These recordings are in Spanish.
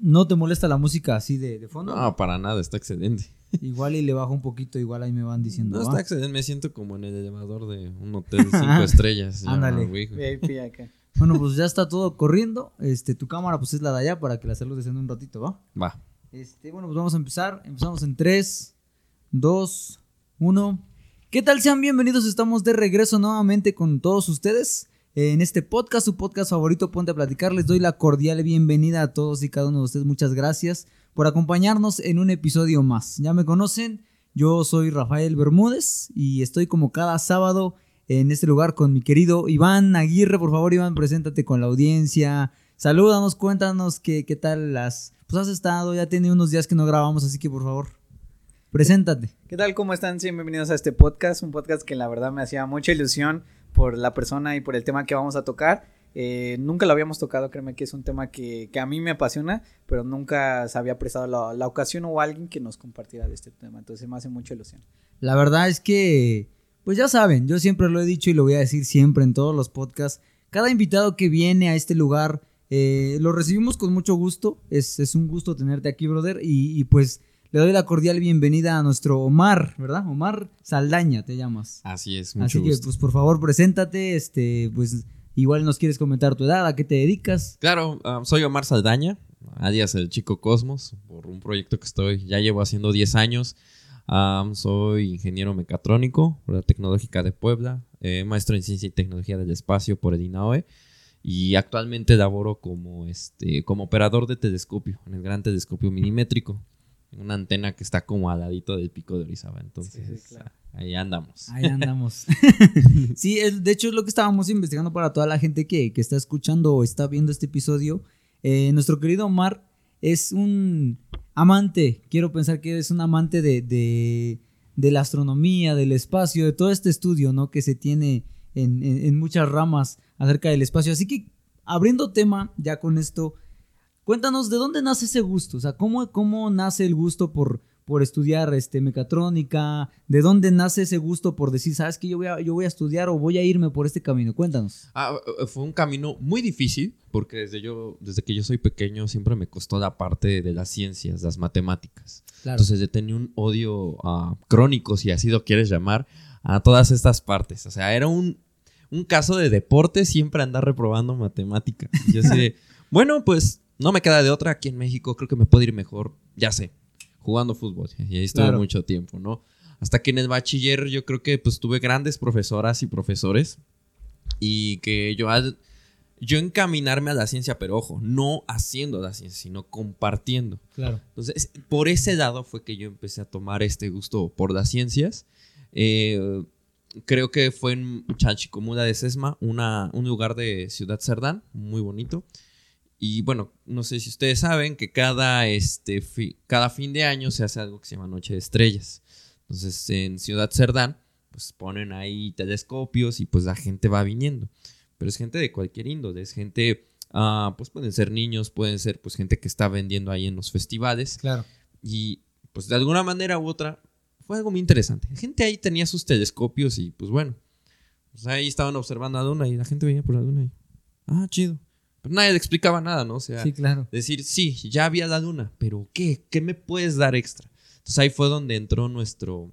¿No te molesta la música así de, de fondo? No, para nada, está excelente. Igual y le bajo un poquito, igual ahí me van diciendo. No, está excelente, me siento como en el elevador de un hotel de cinco estrellas. Ándale. güey. VIP acá. Bueno, pues ya está todo corriendo. Este, tu cámara pues es la de allá para que la saludes en un ratito, ¿va? Va. Este, bueno, pues vamos a empezar. Empezamos en 3, 2, 1. ¿Qué tal? Sean bienvenidos. Estamos de regreso nuevamente con todos ustedes en este podcast, su podcast favorito, Ponte a Platicar. Les doy la cordial bienvenida a todos y cada uno de ustedes. Muchas gracias por acompañarnos en un episodio más. Ya me conocen, yo soy Rafael Bermúdez y estoy como cada sábado en este lugar con mi querido Iván Aguirre. Por favor, Iván, preséntate con la audiencia. Salúdanos, cuéntanos qué, qué tal las... Pues has estado, ya tiene unos días que no grabamos, así que por favor, preséntate. ¿Qué tal? ¿Cómo están? Bienvenidos a este podcast. Un podcast que la verdad me hacía mucha ilusión por la persona y por el tema que vamos a tocar. Eh, nunca lo habíamos tocado, créeme que es un tema que, que a mí me apasiona, pero nunca se había prestado la, ocasión o alguien que nos compartiera de este tema. Entonces me hace mucha ilusión. La verdad es que, pues ya saben, yo siempre lo he dicho y lo voy a decir siempre en todos los podcasts. Cada invitado que viene a este lugar, eh, lo recibimos con mucho gusto. Es, es un gusto tenerte aquí, brother. Y, pues le doy la cordial bienvenida a nuestro Omar, ¿verdad? Omar Saldaña te llamas. Así es, mucho Así que, gusto. pues por favor, preséntate. Este, pues igual nos quieres comentar tu edad, a qué te dedicas. Claro, soy Omar Saldaña, alias el Chico Cosmos, por un proyecto que estoy, ya llevo haciendo 10 años. Soy ingeniero mecatrónico por la Tecnológica de Puebla, eh, maestro en Ciencia y Tecnología del Espacio por el INAOE y actualmente laboro como, este, como operador de telescopio, en el gran telescopio milimétrico, una antena que está como al ladito del pico de Orizaba. Entonces, Sí, sí, claro. ah, ahí andamos. Ahí andamos. sí, es- de hecho es lo que estábamos investigando para toda la gente que, que está escuchando o está viendo este episodio. Eh, nuestro querido Omar es un amante, quiero pensar que es un amante de, de, de la astronomía, del espacio, de todo este estudio ¿no? que se tiene en, en- en muchas ramas acerca del espacio. Así que abriendo tema ya con esto, cuéntanos de dónde nace ese gusto, o sea, cómo, cómo nace el gusto por, por estudiar este, mecatrónica, de dónde nace ese gusto por decir, sabes que yo voy, a, yo voy a estudiar o voy a irme por este camino, cuéntanos. Ah, eh, fue un camino muy difícil porque desde, yo, desde que yo soy pequeño siempre me costó la parte de las ciencias, las matemáticas. Claro. Entonces yo tenía un odio crónico, si así lo quieres llamar, a todas estas partes. O sea, era un, un caso de deporte siempre andar reprobando matemáticas. Yo así de, bueno, pues no me queda de otra aquí en México, creo que me puedo ir mejor, ya sé, jugando fútbol. Y ahí estuve Claro. mucho tiempo, ¿no? Hasta que en el bachiller yo creo que pues tuve grandes profesoras y profesores y que yo al yo encaminarme a la ciencia, pero ojo, no haciendo la ciencia, sino compartiendo. Claro. Entonces, por ese lado fue que yo empecé a tomar este gusto por las ciencias. Eh, creo que fue en Chalchicomula de Sesma, una, un lugar de Ciudad Cerdán, muy bonito. Y bueno, no sé si ustedes saben que cada, este, fi- cada fin de año se hace algo que se llama Noche de Estrellas. Entonces, en Ciudad Cerdán, pues ponen ahí telescopios y pues la gente va viniendo. Pero es gente de cualquier índole, es gente, ah, pues pueden ser niños, pueden ser pues gente que está vendiendo ahí en los festivales. Claro. Y pues de alguna manera u otra fue algo muy interesante. La gente ahí tenía sus telescopios y pues bueno, pues ahí estaban observando a la luna y la gente venía por la luna y, ah, chido. Pero nadie le explicaba nada, ¿no? O sea, Sí, claro. decir, sí, ya había la luna, pero ¿qué? ¿Qué me puedes dar extra? Entonces ahí fue donde entró nuestro,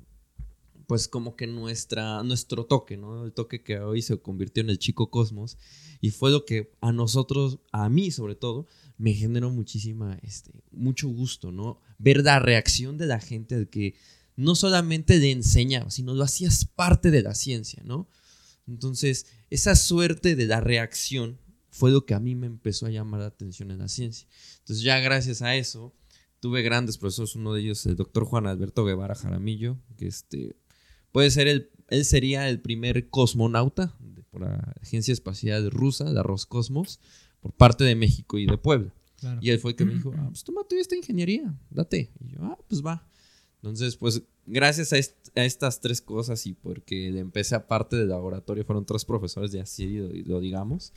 pues como que nuestra, nuestro toque, ¿no? El toque que hoy se convirtió en el chico cosmos y fue lo que a nosotros, a mí sobre todo, me generó muchísima, este, mucho gusto, ¿no? Ver la reacción de la gente de que no solamente le enseñaba, sino lo hacías parte de la ciencia, ¿no? Entonces, esa suerte de la reacción fue lo que a mí me empezó a llamar la atención en la ciencia. Entonces, ya gracias a eso, tuve grandes profesores, uno de ellos el doctor Juan Alberto Guevara Jaramillo, que este, puede ser el, él sería el primer cosmonauta de- por la Agencia Espacial Rusa, la Roscosmos, por parte de México y de Puebla. claro. Y él fue el que me dijo, ah, pues toma tú esta ingeniería, date. Y yo, ah, pues va. Entonces, pues gracias a, est- a estas tres cosas y porque le empecé aparte del laboratorio, fueron tres profesores de así lo, lo digamos.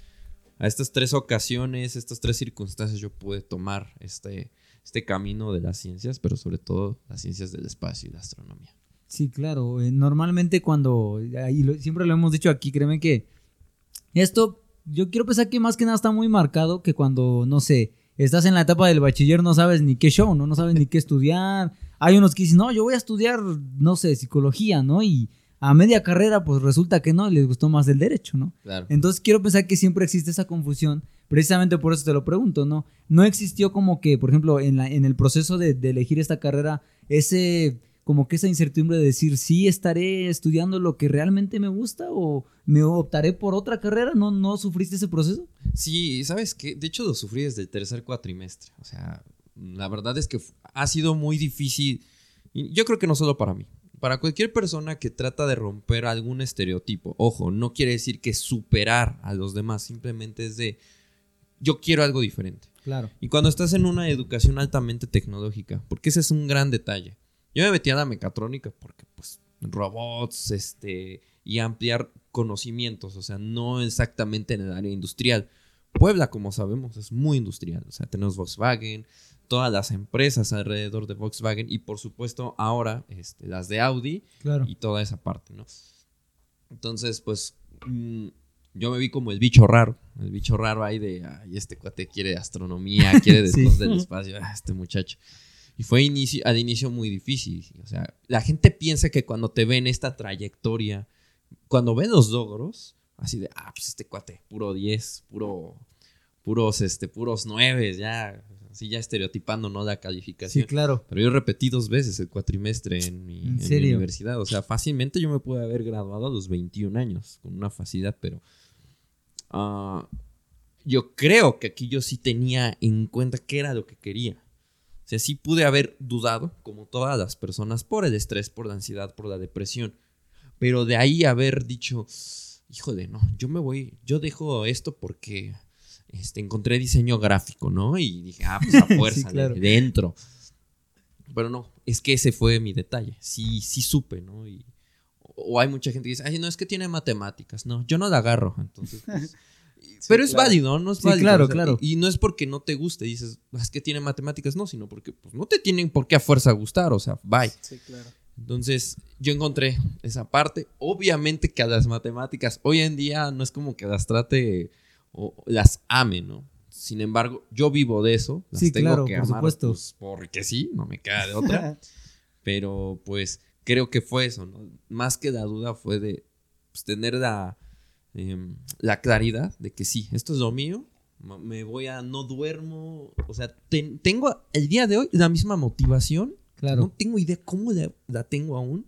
A estas tres ocasiones, estas tres circunstancias, yo pude tomar este, este camino de las ciencias, pero sobre todo las ciencias del espacio y la astronomía. Sí, claro. eh, Normalmente cuando, siempre lo hemos dicho aquí, créeme que esto, yo quiero pensar que más que nada está muy marcado que cuando, no sé, estás en la etapa del bachiller, no sabes ni qué show, ¿no? No sabes ni qué estudiar. Hay unos que dicen, no, yo voy a estudiar, no sé, psicología, ¿no? Y a media carrera, pues resulta que no, les gustó más el derecho, ¿no? Claro. Entonces quiero pensar que siempre existe esa confusión, precisamente por eso te lo pregunto, ¿no? No existió como que, por ejemplo, en, la, en el proceso de, de elegir esta carrera, ese como que esa incertidumbre de decir, sí estaré estudiando lo que realmente me gusta o me optaré por otra carrera, ¿no, no sufriste ese proceso? Sí, ¿sabes qué? De hecho lo sufrí desde el tercer cuatrimestre, o sea, la verdad es que ha sido muy difícil, yo creo que no solo para mí, para cualquier persona que trata de romper algún estereotipo, ojo, no quiere decir que superar a los demás, simplemente es de, yo quiero algo diferente. Claro. Y cuando estás en una educación altamente tecnológica, porque ese es un gran detalle. Yo me metí a la mecatrónica porque, pues, robots, este, y ampliar conocimientos, o sea, no exactamente en el área industrial. Puebla, como sabemos, es muy industrial, o sea, tenemos Volkswagen, todas las empresas alrededor de Volkswagen y, por supuesto, ahora este, las de Audi Claro. y toda esa parte, ¿no? Entonces, pues, mm, yo me vi como el bicho raro, el bicho raro ahí de, ay, este cuate quiere astronomía, quiere Sí. después del espacio, ah, este muchacho. Y fue inicio, al inicio muy difícil, o sea, la gente piensa que cuando te ven esta trayectoria, cuando ven los logros, así de, ah, pues este cuate, puro 10, puro, puros, este, puros 9, ya, así ya estereotipando, ¿no? La Sí, calificación. claro. Pero yo repetí dos veces el cuatrimestre en mi, ¿En en mi serio? universidad. O sea, fácilmente yo me pude haber graduado a los 21 años con una facilidad, pero ah, yo creo que aquí yo sí tenía en cuenta qué era lo que quería. O sea, sí pude haber dudado, como todas las personas, por el estrés, por la ansiedad, por la depresión. Pero de ahí haber dicho, híjole, no, yo me voy, yo dejo esto porque este, encontré diseño gráfico, ¿no? Y dije, ah, pues a fuerza, claro. de- dentro. Pero no, es que ese fue mi detalle. Sí, sí supe, ¿no? Y, o hay mucha gente que dice, ay, no, es que tiene matemáticas. No, yo no la agarro. Entonces, pues, pero es válido, ¿no? Es Sí, válido. claro, o sea, claro. Y, y no es porque no te guste, dices, "Ah, es que tiene matemáticas, no, sino porque pues, no te tienen por qué a fuerza gustar, o sea, bye. Sí, claro. Entonces, yo encontré esa parte. Obviamente que a las matemáticas hoy en día no es como que las trate o las ame, ¿no? Sin embargo, yo vivo de eso. Las Sí, tengo claro, que por amar, supuesto. pues, porque sí, no me queda de otra. Pero pues creo que fue eso, ¿no? Más que la duda fue de pues, tener la, em, la claridad de que sí, esto es lo mío. Me voy a, no duermo. O sea, ten- tengo el día de hoy la misma motivación Claro. no tengo idea cómo la, la tengo aún.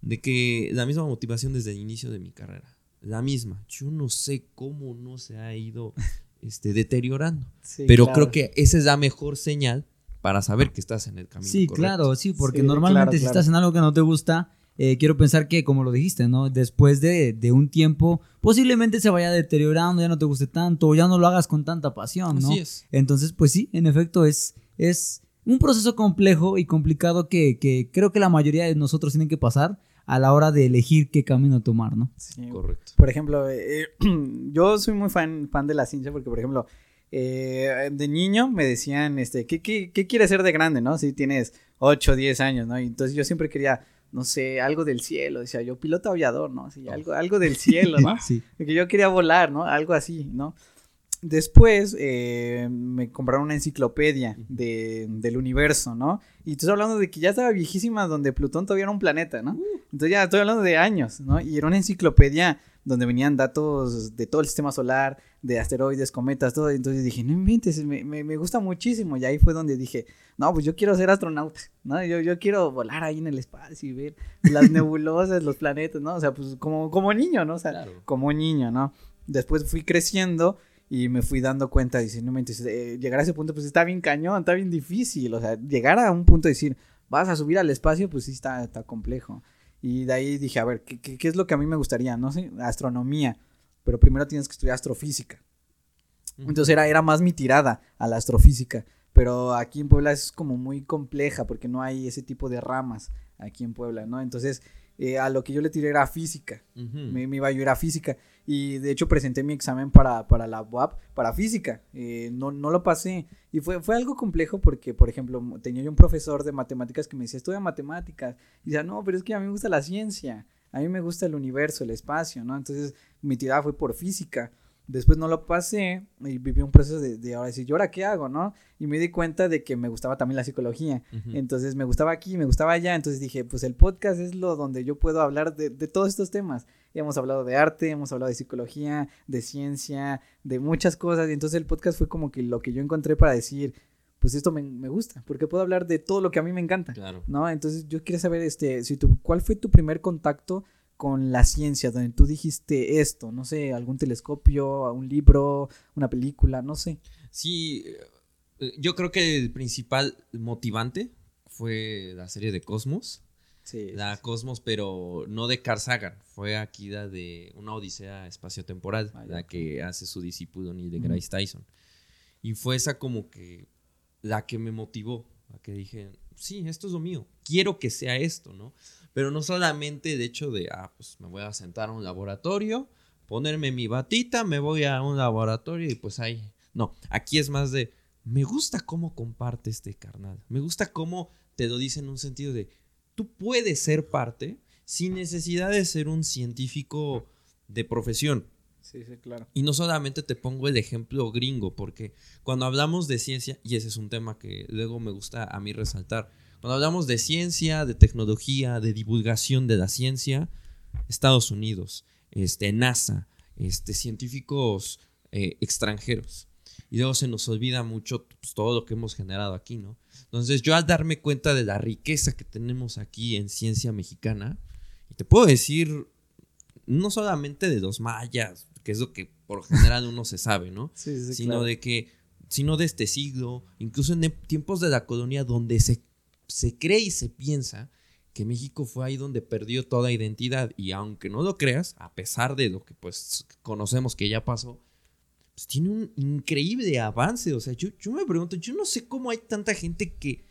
De que la misma motivación desde el inicio de mi carrera. La misma. Yo no sé cómo no se ha ido este, deteriorando. Sí, pero claro. creo que esa es la mejor señal para saber que estás en el camino. Sí, correcto. claro, sí, porque Sí, normalmente claro, si claro. estás en algo que no te gusta, eh, quiero pensar que, como lo dijiste, ¿no? Después de, de un tiempo, posiblemente se vaya deteriorando, ya no te guste tanto, o ya no lo hagas con tanta pasión, ¿no? Así es. Entonces, pues sí, en efecto, es, es un proceso complejo y complicado que, que creo que la mayoría de nosotros tienen que pasar a la hora de elegir qué camino tomar, ¿no? Sí. Correcto. Por ejemplo, eh, yo soy muy fan, fan de la ciencia porque, por ejemplo, eh, de niño me decían, este, ¿qué, qué, qué quieres ser de grande, no? Si tienes 8, 10 años, ¿no? Y entonces yo siempre quería, no sé, algo del cielo, decía yo, piloto aviador, ¿no? Sí, algo, algo del cielo, ¿no? Sí. Porque yo quería volar, ¿no? Algo así, ¿no? Después eh, me compraron una enciclopedia de, del universo, ¿no? Y estoy hablando de que ya estaba viejísima donde Plutón todavía era un planeta, ¿no? Entonces ya estoy hablando de años, ¿no? Y era una enciclopedia donde venían datos de todo el sistema solar, de asteroides, cometas, todo. Entonces dije, no inventes, me, me, me gusta muchísimo. Y ahí fue donde dije, no, pues yo quiero ser astronauta, ¿no? Yo, yo quiero volar ahí en el espacio y ver las nebulosas, los planetas, ¿no? O sea, pues como, como niño, ¿no? O sea, Claro. como niño, ¿no? Después fui creciendo y me fui dando cuenta, inventes, eh, llegar a ese punto, pues está bien cañón, está bien difícil. O sea, llegar a un punto de decir, vas a subir al espacio, pues sí está, está complejo. Y de ahí dije, a ver, ¿qué, qué, qué es lo que a mí me gustaría? No sé, astronomía. Pero primero tienes que estudiar astrofísica. Entonces era, era más mi tirada a la astrofísica. Pero aquí en Puebla es como muy compleja porque no hay ese tipo de ramas aquí en Puebla, ¿no? Entonces eh, a lo que yo le tiré era física. Ujú. Me, me iba a ir a física. Y de hecho presenté mi examen para, para la UAP, para física. Eh, no, no lo pasé. Y fue, fue algo complejo porque, por ejemplo, tenía yo un profesor de matemáticas que me decía, estudia matemáticas. Y decía, no, pero es que a mí me gusta la ciencia. A mí me gusta el universo, el espacio, ¿no? Entonces mi tirada fue por física. Después no lo pasé y viví un proceso de, de ahora decir, ¿yo ahora qué hago, no? Y me di cuenta de que me gustaba también la psicología. Entonces me gustaba aquí, me gustaba allá. Entonces dije, pues el podcast es lo donde yo puedo hablar de, de todos estos temas. Hemos hablado de arte, hemos hablado de psicología, de ciencia, de muchas cosas. Y entonces el podcast fue como que lo que yo encontré para decir, pues esto me, me gusta, porque puedo hablar de todo lo que a mí me encanta. Claro. ¿no? Entonces yo quería saber, este, si tu, ¿cuál fue tu primer contacto con la ciencia, donde tú dijiste esto, no sé, algún telescopio, un libro, una película, no sé. Sí, eh, yo creo que el principal motivante fue la serie de Cosmos. Sí. La Cosmos, pero no de Carl Sagan, fue aquí la de una odisea espaciotemporal, Ah, la que hace su discípulo Neil deGrasse Tyson. Y fue esa como que la que me motivó, la que dije, sí, esto es lo mío, quiero que sea esto, ¿no? Pero no solamente el hecho de, ah, pues me voy a sentar a un laboratorio, ponerme mi batita, me voy a un laboratorio y pues ahí. No, aquí es más de, me gusta cómo comparte este carnal, me gusta cómo te lo dice en un sentido de, tú puedes ser parte sin necesidad de ser un científico de profesión. Sí, sí, claro. Y no solamente te pongo el ejemplo gringo, porque cuando hablamos de ciencia, y ese es un tema que luego me gusta a mí resaltar, cuando hablamos de ciencia, de tecnología, de divulgación de la ciencia, Estados Unidos, este, NASA, este, científicos eh, extranjeros. Y luego se nos olvida mucho pues, todo lo que hemos generado aquí, ¿no? Entonces yo al darme cuenta de la riqueza que tenemos aquí en ciencia mexicana, y te puedo decir, no solamente de los mayas, que es lo que por general uno se sabe, ¿no? Sí, sí, sino claro. de que, sino de este siglo, incluso en tiempos de la colonia donde se, se cree y se piensa que México fue ahí donde perdió toda identidad y aunque no lo creas, a pesar de lo que pues conocemos que ya pasó, pues tiene un increíble avance, o sea, yo, yo me pregunto, yo no sé cómo hay tanta gente que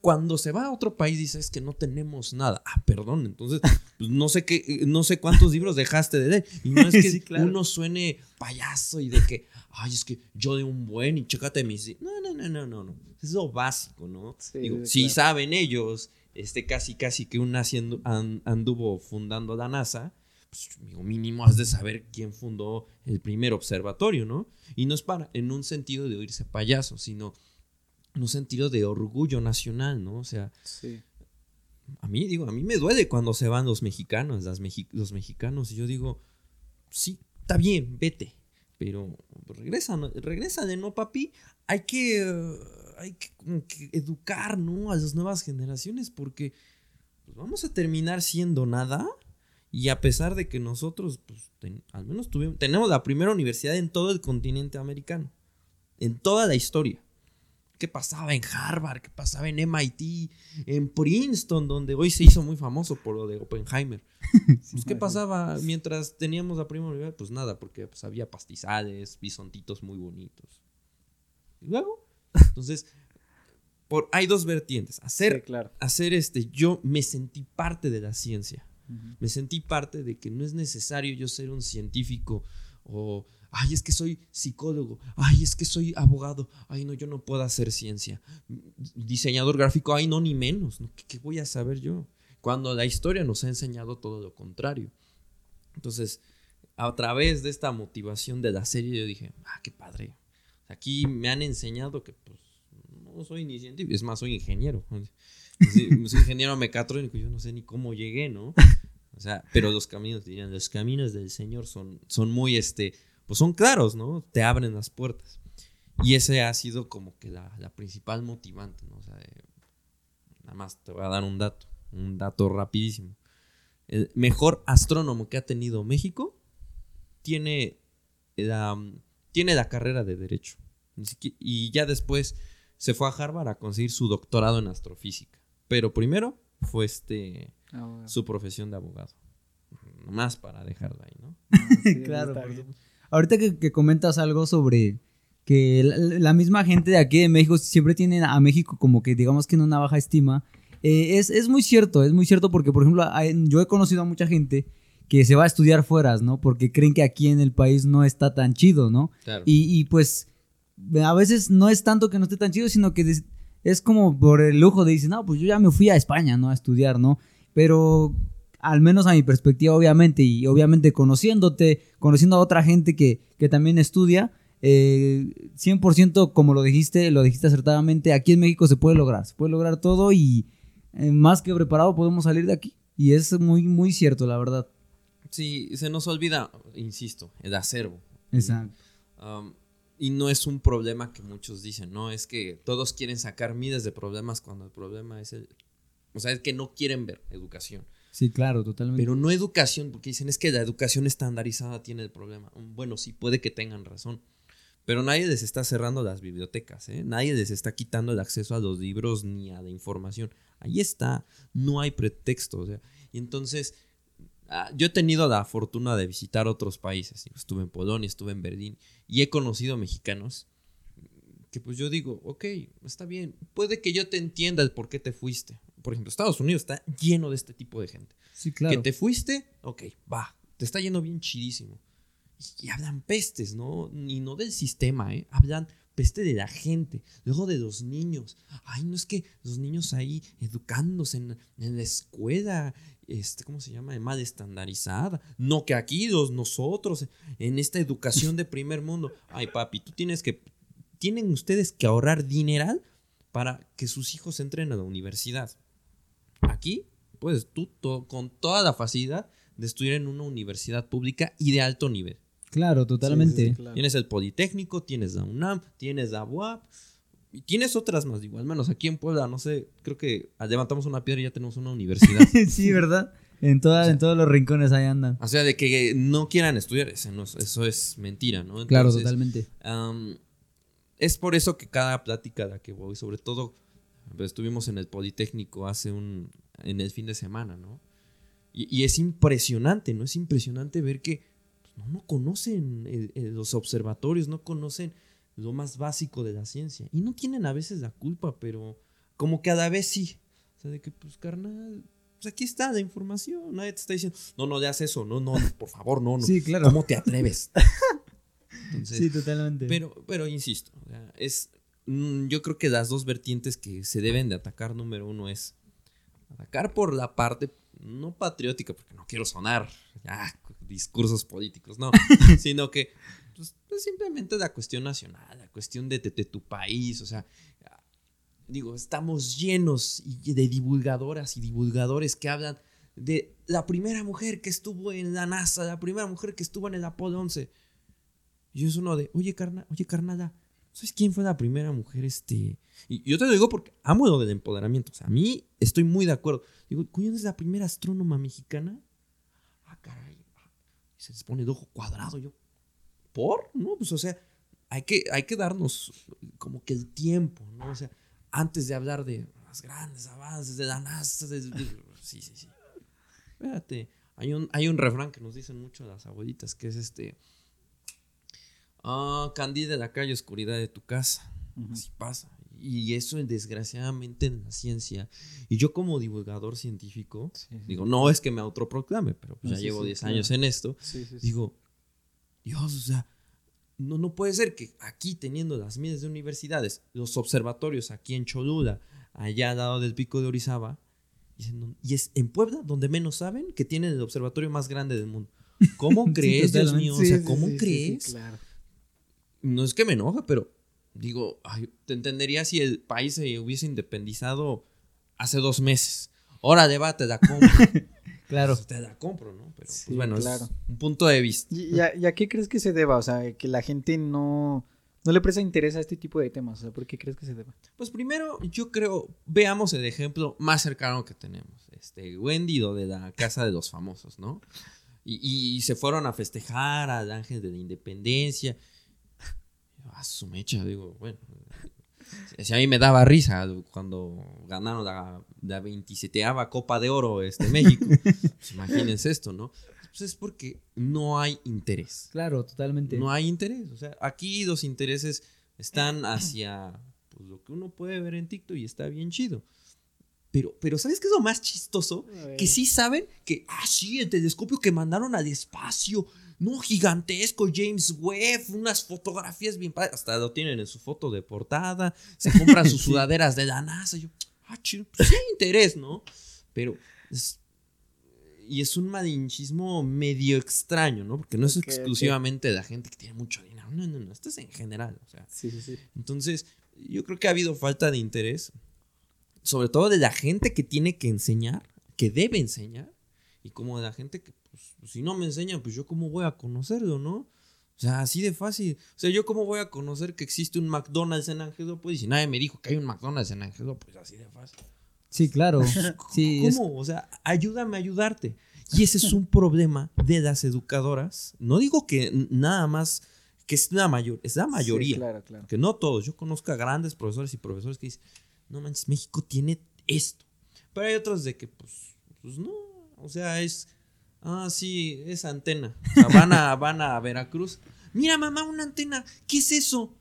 cuando se va a otro país dice es que no tenemos nada. Ah, perdón, entonces pues, no sé qué, no sé cuántos libros dejaste de leer. Y no es que Sí, claro. uno suene payaso y de que, ay, es que yo de un buen y chécate mis. No, no, no, no, no, no. Es lo básico, ¿no? Sí, Digo, si saben ellos, este casi casi que un nazi andu- an- anduvo fundando la NASA, pues mínimo has de saber quién fundó el primer observatorio, ¿no? Y no es para, en un sentido de oírse payaso, sino en un sentido de orgullo nacional, ¿no? O sea, Sí. a mí, digo, a mí me duele cuando se van los mexicanos, las mexi- los mexicanos, y yo digo, sí, está bien, vete, pero regresa, regresa de no, papi, hay que, hay que educar, ¿no? A las nuevas generaciones, porque pues, vamos a terminar siendo nada, y a pesar de que nosotros, pues, ten- al menos tuvimos, tenemos la primera universidad en todo el continente americano, en toda la historia. ¿Qué pasaba en Harvard? ¿Qué pasaba en MIT? En Princeton, donde hoy se hizo muy famoso por lo de Oppenheimer. Pues, ¿Qué pasaba mientras teníamos la primera universidad? Pues nada, porque pues, había pastizales, bisontitos muy bonitos. Y luego, entonces, por, hay dos vertientes. Hacer, Sí, claro. hacer este, yo me sentí parte de la ciencia. Me sentí parte de que no es necesario yo ser un científico o, ay, es que soy psicólogo, ay, es que soy abogado, ay, no, yo no puedo hacer ciencia. Diseñador gráfico, ay, no, ni menos, ¿no? ¿Qué, qué voy a saber yo? Cuando la historia nos ha enseñado todo lo contrario. Entonces, a través de esta motivación de la serie, yo dije, ah, qué padre. Aquí me han enseñado que, pues, no soy ni científico, es más, soy ingeniero. Soy ingeniero mecatrónico, yo no sé ni cómo llegué, ¿no? O sea, pero los caminos, dirían, los caminos del Señor son, son muy, este, pues son claros, ¿no? Te abren las puertas. Y ese ha sido como que la, principal motivante, ¿no? Nada más te voy a dar un dato, un dato rapidísimo. El mejor astrónomo que ha tenido México tiene la, tiene la carrera de Derecho. Y ya después se fue a Harvard a conseguir su doctorado en astrofísica. Pero primero fue este Ah, su profesión de abogado. Más para dejarla ahí, ¿no? Sí, Claro. Ahorita que, que comentas algo sobre que la, la misma gente de aquí de México siempre tiene a México como que digamos que en una baja estima, eh, es, es muy cierto, es muy cierto porque por ejemplo hay- yo he conocido a mucha gente que se va a estudiar fuera, ¿no? Porque creen que aquí en el país no está tan chido, ¿no? Claro. Y, y, pues a veces no es tanto que no esté tan chido, sino que es como por el lujo de decir, no, pues yo ya me fui a España, ¿no? A estudiar, ¿no? Pero al menos a mi perspectiva, obviamente, y obviamente conociéndote, conociendo a otra gente que, que también estudia, eh, 100% como lo dijiste, lo dijiste acertadamente, aquí en México se puede lograr, se puede lograr todo y eh, más que preparado podemos salir de aquí. Y es muy, muy cierto, la verdad. Sí, se nos olvida, insisto, el acervo. Exacto. Um, y no es un problema que muchos dicen, ¿no? Es que todos quieren sacar miles de problemas cuando el problema es el... O sea, es que no quieren ver educación. Sí, claro, totalmente. Pero no educación, porque dicen es que la educación estandarizada tiene el problema. Bueno, sí, puede que tengan razón. Pero nadie les está cerrando las bibliotecas, ¿eh? Nadie les está quitando el acceso a los libros ni a la información. Ahí está, no hay pretexto. O sea, y entonces, yo he tenido la fortuna de visitar otros países. Estuve en Polonia, estuve en Berlín y he conocido mexicanos que pues yo digo, ok, está bien, puede que yo te entienda el por qué te fuiste. Por ejemplo, Estados Unidos está lleno de este tipo de gente. Sí, claro. Que te fuiste, ok, va, te está yendo bien chidísimo. Y, hablan pestes, ¿no? Y no del sistema, ¿eh? Hablan peste de la gente, luego de los niños. Ay, no es que los niños ahí educándose en, en la escuela, este, ¿cómo se llama? De mal estandarizada. No que aquí los, nosotros, en esta educación de primer mundo. Ay, papi, tú tienes que, tienen ustedes que ahorrar dineral para que sus hijos entren a la universidad. Aquí, pues tú con toda la facilidad de estudiar en una universidad pública y de alto nivel. Claro, totalmente. Sí, sí, sí, claro. Tienes el Politécnico, tienes la UNAM, tienes la UAP y tienes otras más, digo, al menos aquí en Puebla, no sé, creo que levantamos una piedra y ya tenemos una universidad. sí, ¿verdad? En, toda, en todos los rincones ahí andan. o sea, de que no quieran estudiar, eso, no es- eso es mentira, ¿no? claro, totalmente. Es por eso que cada plática a la que voy, sobre todo, pues, estuvimos en el Politécnico hace un, en el fin de semana, ¿no? Y, y es impresionante, ¿no? Es impresionante ver que pues, no, no conocen el- el- los observatorios, no conocen lo más básico de la ciencia. Y no tienen a veces la culpa, pero como que a la vez sí. O sea, de que, pues, carnal, pues aquí está la información. Nadie te está diciendo, no, no le hagas eso, no, no, por favor, no, no. Sí, claro. ¿Cómo te atreves? Entonces, Sí, totalmente. pero, pero insisto, o sea, es, mm, yo creo que las dos vertientes que se deben de atacar, número uno, es atacar por la parte no patriótica, porque no quiero sonar discursos políticos, no, sino que pues, pues, simplemente la cuestión nacional, la cuestión de, tu país, o sea, digo, estamos llenos de divulgadoras y divulgadores que hablan de la primera mujer que estuvo en la NASA, la primera mujer que estuvo en el Apolo 11. Y es uno de, oye, carna, oye, carnala, ¿sabes quién fue la primera mujer? Este. Y yo te lo digo porque amo lo del empoderamiento. O sea, a mí estoy muy de acuerdo. Digo, ¿quién es la primera astrónoma mexicana? Ah, caray. Y se les pone el ojo cuadrado. Yo, ¿por? No, pues, o sea, hay que, hay que darnos como que el tiempo, ¿no? O sea, antes de hablar de los grandes avances de la NASA. de- de- sí, sí, sí. Espérate. Hay un, hay un refrán que nos dicen mucho las abuelitas, que es este. Ah, candil de la calle, oscuridad de tu casa. Así pasa. Y eso desgraciadamente en la ciencia. Y yo como divulgador científico, Sí, sí. digo, no es que me autoproclame, pero pues No, ya sí, llevo sí, 10 claro. años en esto. Digo, Dios, o sea, no, no puede ser que aquí teniendo las miles de universidades, los observatorios aquí en Cholula, allá al lado del pico de Orizaba, y es en Puebla donde menos saben que tienen el observatorio más grande del mundo. ¿Cómo Sí, crees, Dios mío? O sea, ¿cómo sí, crees? claro. No es que me enoja, pero digo, ay, te entendería si el país se hubiese independizado hace dos meses. Ahora debate, la. Claro. Pues te la compro, ¿no? Pero pues, bueno, claro. es un punto de vista. ¿Y, y a, y a qué crees que se deba? O sea, que la gente no, no le presta interés a este tipo de temas. O sea, ¿por qué crees que se deba? Pues primero, yo creo, veamos el ejemplo más cercano que tenemos. Este, Wendy, de la casa de los famosos, ¿no? Y, y se fueron a festejar al ángel de la independencia. A su mecha, digo, bueno. Si a mí me daba risa cuando ganaron la, la 27 Copa de Oro este, México. Pues imagínense esto, ¿no? Pues es porque no hay interés. Claro, totalmente. No hay interés. O sea, aquí los intereses están hacia pues, lo que uno puede ver en TikTok y está bien chido. Pero, pero ¿sabes qué es lo más chistoso? Que sí saben que, ah, sí, el telescopio que mandaron al espacio, no, gigantesco, James Webb, unas fotografías bien padres, hasta lo tienen en su foto de portada, se compran sus sudaderas de la NASA, yo, ah, chido, pues sí hay interés, ¿no? Pero es- y es un malinchismo medio extraño, ¿no? Porque no es exclusivamente de la gente que tiene mucho dinero. No, no, no. Esto es en general. O sea, Sí, sí, sí. entonces, yo creo que ha habido falta de interés, sobre todo de la gente que tiene que enseñar, que debe enseñar, y como de la gente que, pues, si no me enseñan, pues yo cómo voy a conocerlo, ¿no? O sea, así de fácil. O sea, yo cómo voy a conocer que existe un McDonald's en Angelópolis y nadie me dijo que hay un McDonald's en Angelópolis, así de fácil. Sí, claro. Sí, es- ¿Cómo? O sea, ayúdame a ayudarte. Y ese es un problema de las educadoras. No digo que nada más, que es la mayor, es la mayoría. Sí, claro, claro. Que no todos. Yo conozco a grandes profesores y profesores que dicen, no manches, México tiene esto. Pero hay otros de que, pues, pues no. O sea, es, ah, sí, es antena. O sea, van a, van a Veracruz. Mira, mamá, una antena. ¿Qué es eso?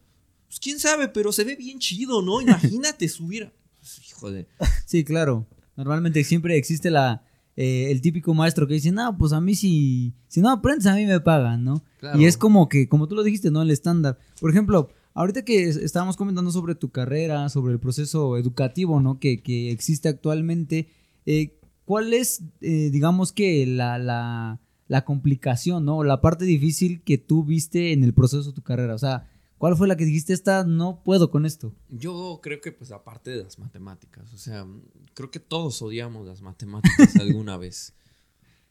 Pues quién sabe, pero se ve bien chido, ¿no? Imagínate subir. Pues, hijo de. Sí, claro. Normalmente siempre existe la, eh, el típico maestro que dice, no, pues a mí si, si no aprendes a mí me pagan, ¿no? Claro. Y es como que, como tú lo dijiste, ¿no? El estándar. Por ejemplo, ahorita que es- estábamos comentando sobre tu carrera, sobre el proceso educativo, ¿no? Que, que existe actualmente, eh, ¿cuál es, eh, digamos que, la, la, la complicación, ¿no? La parte difícil que tú viste en el proceso de tu carrera. O sea, ¿cuál fue la que dijiste, esta no puedo con esto? Yo creo que pues aparte de las matemáticas, o sea, creo que todos odiamos las matemáticas alguna vez.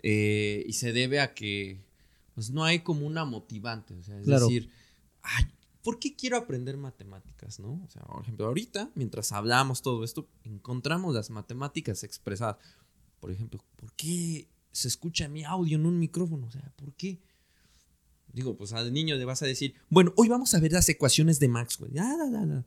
Eh, y se debe a que pues no hay como una motivante, o sea, es Claro. decir, ay, ¿por qué quiero aprender matemáticas, no? O sea, por ejemplo, ahorita, mientras hablamos todo esto, encontramos las matemáticas expresadas. Por ejemplo, ¿por qué se escucha mi audio en un micrófono? O sea, ¿por qué? Digo, pues al niño le vas a decir, bueno, hoy vamos a ver las ecuaciones de Maxwell. Ah, da, da, da.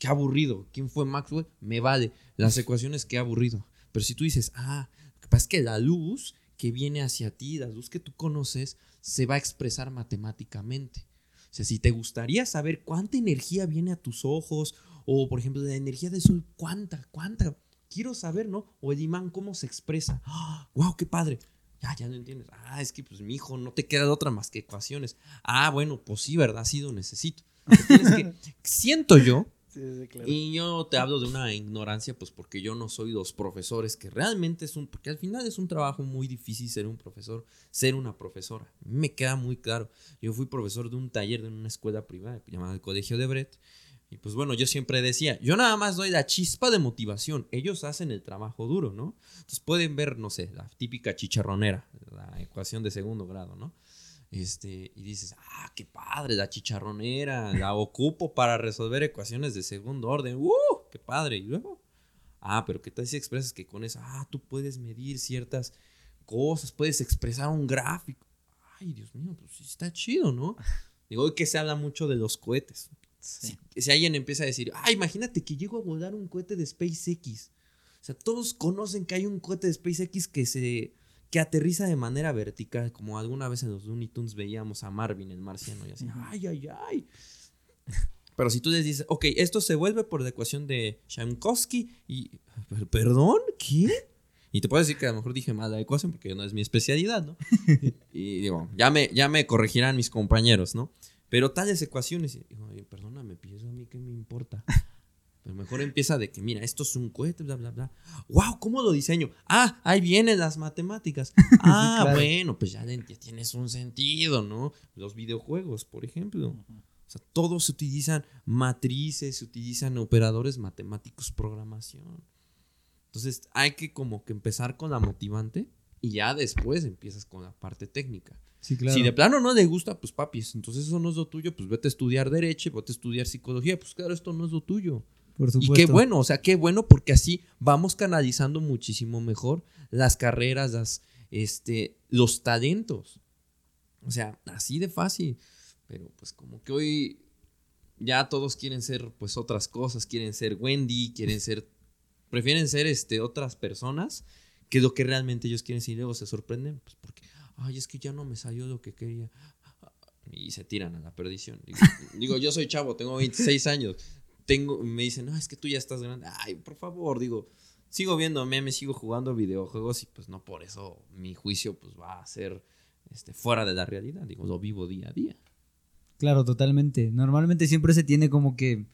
Qué aburrido. ¿Quién fue Maxwell? Me vale. Las ecuaciones, qué aburrido. Pero si tú dices, ah, lo que pasa es que la luz que viene hacia ti, la luz que tú conoces, se va a expresar matemáticamente. O sea, si te gustaría saber cuánta energía viene a tus ojos, o por ejemplo, la energía del sol, cuánta, cuánta, quiero saber, ¿no? O el imán, cómo se expresa. ¡Ah! ¡Wow, qué padre! Ya, ya no entiendes. Ah, es que pues mi hijo no te queda de otra más que ecuaciones. Ah, bueno, pues sí, ¿verdad? Sí lo necesito. Que, siento yo, Sí, sí, claro. y yo te hablo de una ignorancia, pues porque yo no soy los profesores, que realmente es un, porque al final es un trabajo muy difícil ser un profesor, ser una profesora. Me queda muy claro. Yo fui profesor de un taller de una escuela privada llamada el Colegio de Brett. Y pues bueno, yo siempre decía, yo nada más doy la chispa de motivación, ellos hacen el trabajo duro, ¿no? Entonces pueden ver, no sé, la típica chicharronera, la ecuación de segundo grado, ¿no? Este, y dices, ah, qué padre, la chicharronera, la ocupo para resolver ecuaciones de segundo orden, ¡uh! ¡Qué padre! Y luego, ah, pero ¿qué tal si expresas que con eso, ah, tú puedes medir ciertas cosas, puedes expresar un gráfico? Ay, Dios mío, pues sí está chido, ¿no? Digo, hoy que se habla mucho de los cohetes. Sí. Si, si alguien empieza a decir, ah, imagínate que llego a volar un cohete de SpaceX. O sea, todos conocen que hay un cohete de SpaceX que se que aterriza de manera vertical, como alguna vez en los Looney Tunes veíamos a Marvin el marciano y así, ay, ay, ay. Pero si tú les dices, ok, esto se vuelve por la ecuación de Shamkowski y, "Per- perdón, ¿qué? Y te puedo decir que a lo mejor dije mal la ecuación porque no es mi especialidad, ¿no? y, y digo, ya me, ya me corregirán mis compañeros, ¿no? Pero tales ecuaciones, y digo, "Oye, perdóname, pues eso a mí qué me importa. Pero mejor empieza de que, mira, esto es un cohete, bla, bla, bla. ¡Wow! ¿Cómo lo diseño? Ah, ahí vienen las matemáticas. Ah, claro. bueno, pues ya, tienes un sentido, ¿no? Los videojuegos, por ejemplo. O sea, todos se utilizan matrices, se utilizan operadores matemáticos, programación. Entonces, hay que como que empezar con la motivante y ya después empiezas con la parte técnica. Sí, claro. Si de plano no le gusta, pues papi, entonces eso no es lo tuyo, pues vete a estudiar derecho, vete a estudiar psicología, pues claro, esto no es lo tuyo. Por Y supuesto. qué bueno, o sea, qué bueno porque así vamos canalizando muchísimo mejor las carreras, las, este, los talentos. O sea, así de fácil. Pero pues como que hoy ya todos quieren ser pues otras cosas, quieren ser Wendy, quieren ser, prefieren ser este, otras personas que lo que realmente ellos quieren ser y luego se sorprenden, pues porque, ay, es que ya no me salió lo que quería. Y se tiran a la perdición. Digo, digo, yo soy chavo, tengo 26 años tengo, me dicen, no, es que tú ya estás grande. Ay, por favor, digo, sigo viendo memes, sigo jugando videojuegos y pues no por eso mi juicio pues va a ser este, fuera de la realidad. Digo, lo vivo día a día. Claro, totalmente. Normalmente siempre se tiene como que,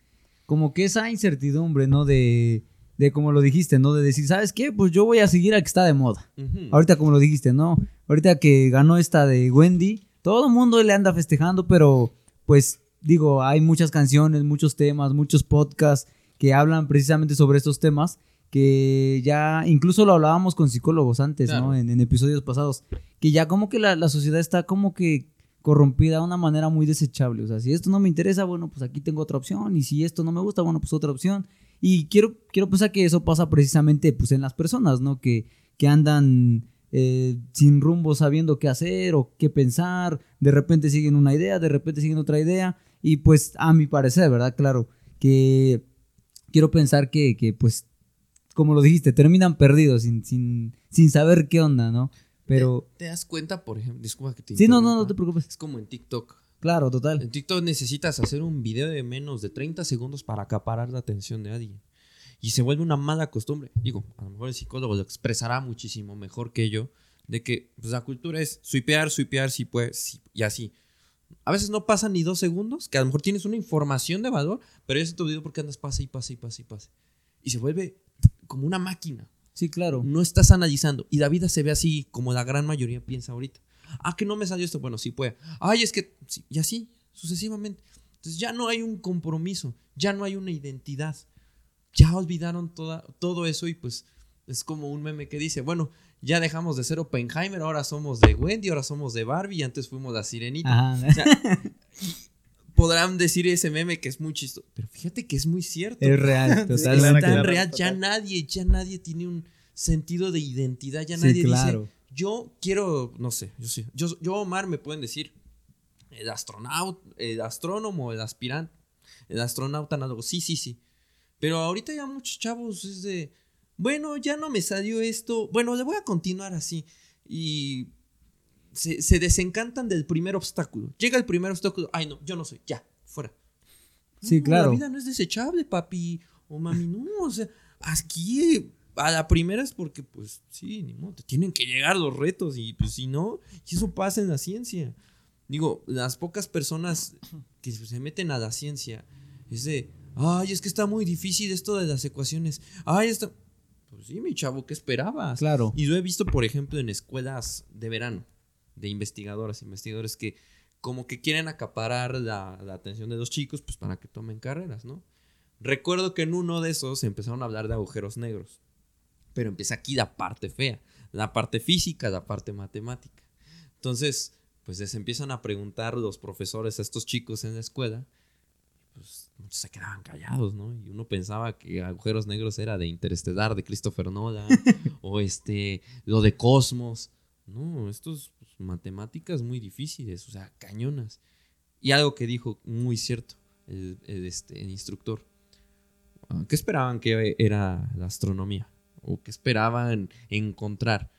como que esa incertidumbre, ¿no? De, de como lo dijiste, ¿no? De decir, ¿sabes qué? Pues yo voy a seguir al que está de moda. Ahorita como lo dijiste, ¿no? Ahorita que ganó esta de Wendy, todo el mundo le anda festejando, pero pues digo, hay muchas canciones, muchos temas, muchos podcasts que hablan precisamente sobre estos temas que ya incluso lo hablábamos con psicólogos antes, ¿no? En episodios pasados, que ya como que la, la sociedad está como que corrompida de una manera muy desechable. O sea, si esto no me interesa, bueno, pues aquí tengo otra opción. Y si esto no me gusta, bueno, pues otra opción. Y quiero, quiero pensar que eso pasa precisamente pues en las personas, ¿no? Que, que andan eh, sin rumbo sabiendo qué hacer o qué pensar. De repente siguen una idea, de repente siguen otra idea. Y pues a mi parecer, ¿verdad? Claro, que quiero pensar que, que pues, como lo dijiste, terminan perdidos sin, sin, sin saber qué onda, ¿no? Pero... ¿Te, te das cuenta, por ejemplo? Disculpa que te Sí, no, no, no te preocupes. Es como en TikTok. Claro, total. En TikTok necesitas hacer un video de menos de 30 segundos para acaparar la atención de alguien. Y se vuelve una mala costumbre. Digo, a lo mejor el psicólogo lo expresará muchísimo mejor que yo. De que pues, la cultura es swipear, swipear, sí, pues, y así. A veces no pasan ni dos segundos, que a lo mejor tienes una información de valor, pero se te olvidó porque andas pase y pase y pase y pase. Y se vuelve como una máquina. Sí, claro. No estás analizando. Y la vida se ve así como la gran mayoría piensa ahorita. Ah, que no me salió esto. Bueno, sí puede. Ay, es que. sí, y así, sucesivamente. Entonces ya no hay un compromiso. Ya no hay una identidad. Ya olvidaron toda, todo eso y pues es como un meme que dice, bueno, ya dejamos de ser Oppenheimer, ahora somos de Wendy, ahora somos de Barbie y antes fuimos la sirenita. O sea, podrán decir ese meme que es muy chistoso, pero fíjate que es muy cierto. Es real, Sí, Es tan real, ya nadie, ya nadie tiene un sentido de identidad, ya Sí, nadie claro. dice, yo quiero, no sé, yo sí, yo, yo Omar me pueden decir el astronauta, el astrónomo, el aspirante, el astronauta, análogo, sí, sí, sí. Pero ahorita ya muchos chavos es de, bueno, ya no me salió esto, bueno, le voy a continuar así. Y se, se desencantan del primer obstáculo. Llega el primer obstáculo, ay no, yo no soy, ya, fuera. Sí, No, claro. La vida no es desechable, papi o mami, no, o sea, aquí a la primera es porque, pues, sí, ni modo, te tienen que llegar los retos y, pues, si no, y eso pasa en la ciencia. Digo, las pocas personas que se meten a la ciencia es de, ay, es que está muy difícil esto de las ecuaciones, ay, está... Pues sí, mi chavo, ¿qué esperabas? Claro. Y lo he visto, por ejemplo, en escuelas de verano, de investigadoras, investigadores que como que quieren acaparar la, la atención de los chicos, pues para que tomen carreras, ¿no? Recuerdo que en uno de esos empezaron a hablar de agujeros negros. Pero empieza aquí la parte fea, la parte física, la parte matemática. Entonces, pues les empiezan a preguntar los profesores a estos chicos en la escuela. Pues muchos se quedaban callados, ¿no? Y uno pensaba que agujeros negros era de Interestelar, de Christopher Nolan, o este, lo de Cosmos. No, estos pues, matemáticas muy difíciles, o sea, cañonas. Y algo que dijo muy cierto el, el, este, el instructor. Ah, ¿Qué esperaban que era la astronomía? ¿O qué esperaban encontrar?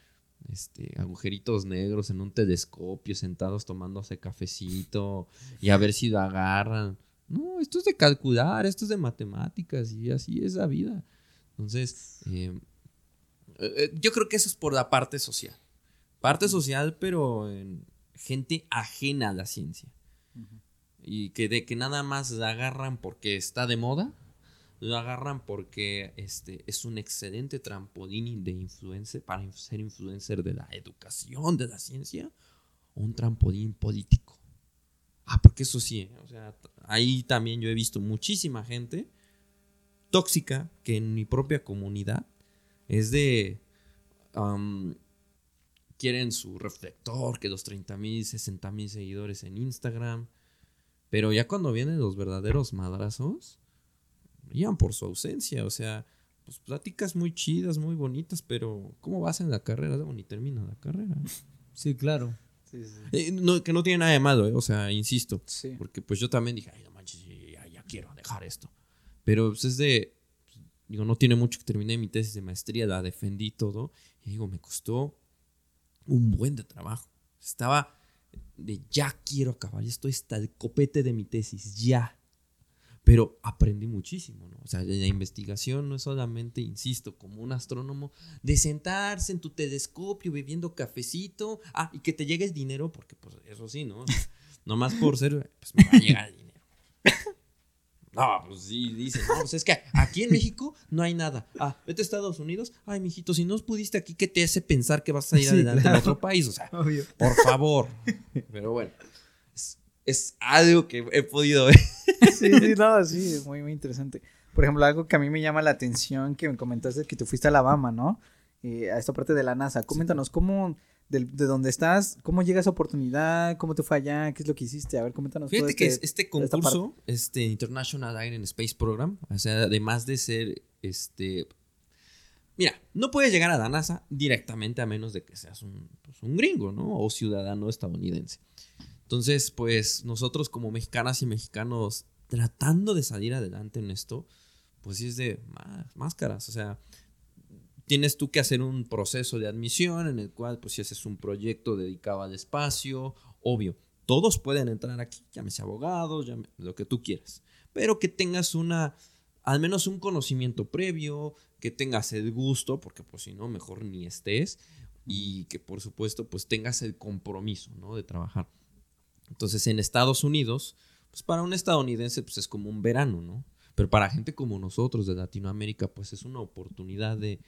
Este, agujeritos negros en un telescopio, sentados tomándose cafecito y a ver si lo agarran. No, esto es de calcular, esto es de matemáticas y así es la vida. Entonces, eh, eh, yo creo que eso es por la parte social. Parte social, pero en gente ajena a la ciencia. Y que de que nada más la agarran porque está de moda, lo agarran porque este es un excelente trampolín de influencer para ser influencer de la educación, de la ciencia, o un trampolín político. Ah, porque eso sí, ¿eh? o sea, ahí también yo he visto muchísima gente tóxica que en mi propia comunidad es de quieren su reflector, que los 30 mil, 60 mil seguidores en Instagram. Pero ya cuando vienen los verdaderos madrazos, brillan por su ausencia. O sea, pues pláticas muy chidas, muy bonitas, pero ¿cómo vas en la carrera? Luego ni termina la carrera. Sí, claro. Sí, sí. Eh, no, que no tiene nada de malo, eh, o sea, insisto. Sí. Porque pues yo también dije, ay, no manches, ya, ya quiero dejar esto. Pero pues es de, pues, digo, no tiene mucho que terminé mi tesis de maestría, la defendí todo. Y digo, me costó un buen de trabajo. Estaba de ya quiero acabar, ya estoy hasta el copete de mi tesis, ya. Pero aprendí muchísimo, ¿no? O sea, la investigación no es solamente, insisto, como un astrónomo, de sentarse en tu telescopio bebiendo cafecito, ah, y que te llegue el dinero, porque pues eso sí, ¿no? Nomás por ser, pues me va a llegar el dinero. No, pues sí, dicen, no, pues es que aquí en México no hay nada. Ah, vete a Estados Unidos. Ay, mijito, si no pudiste aquí, ¿qué te hace pensar que vas a ir Sí, adelante claro. en otro país? O sea, Obvio. por favor. Pero bueno, es, algo que he podido ver. Sí, sí, no, sí, es muy, muy interesante. Por ejemplo, algo que a mí me llama la atención, que me comentaste que tú fuiste a Alabama, ¿no? Eh, a esta parte de la NASA. Coméntanos, ¿cómo, del- de, dónde estás, cómo llega esa oportunidad, cómo te fue allá, qué es lo que hiciste? A ver, coméntanos. Fíjate que este- es- este concurso, este International Air and Space Program, o sea, además de ser, este, mira, no puedes llegar a la NASA directamente a menos de que seas un, pues, un gringo, ¿no? O ciudadano estadounidense. Entonces, pues nosotros como mexicanas y mexicanos tratando de salir adelante en esto, pues es de má- máscaras, o sea, tienes tú que hacer un proceso de admisión en el cual, pues si haces un proyecto dedicado al espacio, obvio, todos pueden entrar aquí, llámese abogados, llame- lo que tú quieras, pero que tengas una, al menos un conocimiento previo, que tengas el gusto, porque pues si no, mejor ni estés, y que por supuesto, pues tengas el compromiso, ¿no? De trabajar. Entonces, en Estados Unidos, pues para un estadounidense, pues es como un verano, ¿no? Pero para gente como nosotros de Latinoamérica, pues es una oportunidad de,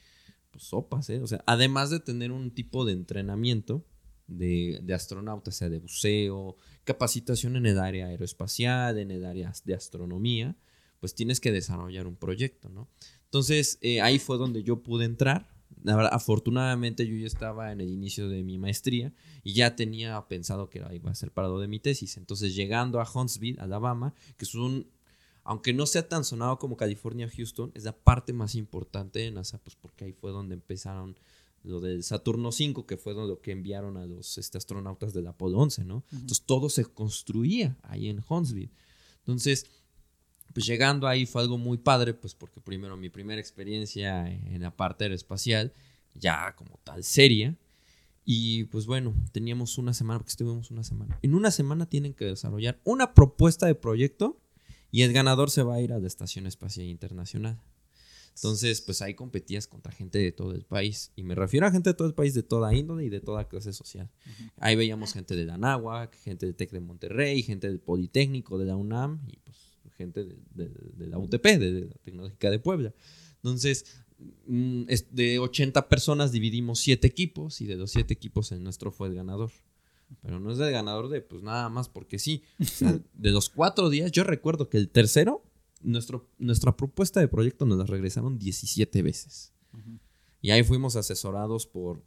pues sopas, ¿eh? O sea, además de tener un tipo de entrenamiento de, de astronauta, sea de buceo, capacitación en el área aeroespacial, en el área de astronomía, pues tienes que desarrollar un proyecto, ¿no? Entonces, eh, ahí fue donde yo pude entrar. La verdad, afortunadamente yo ya estaba en el inicio de mi maestría y ya tenía pensado que iba a ser parado de mi tesis. Entonces, llegando a Huntsville, Alabama, que es un, aunque no sea tan sonado como California, Houston, es la parte más importante de NASA, pues porque ahí fue donde empezaron lo del Saturno 5, que fue lo que enviaron a los este, astronautas del Apolo 11, ¿no? Entonces todo se construía ahí en Huntsville. Entonces, pues llegando ahí fue algo muy padre, pues porque primero mi primera experiencia en la parte aeroespacial, ya como tal seria, y pues bueno, teníamos una semana, porque estuvimos una semana. En una semana tienen que desarrollar una propuesta de proyecto y el ganador se va a ir a la Estación Espacial Internacional. Entonces, pues ahí competías contra gente de todo el país. Y me refiero a gente de todo el país, de toda índole y de toda clase social. Ahí veíamos gente de la Anáhuac, gente del TEC de Monterrey, gente del Politécnico, de la UNAM y pues gente de, de- de la UTP, de la Tecnológica de Puebla. Entonces, mm, de 80 personas dividimos 7 equipos y de los 7 equipos el nuestro fue el ganador. Pero no es el ganador de pues nada más porque sí. O sea, de los cuatro días, yo recuerdo que el tercero, nuestro, nuestra propuesta de proyecto nos la regresaron 17 veces. Y ahí fuimos asesorados por,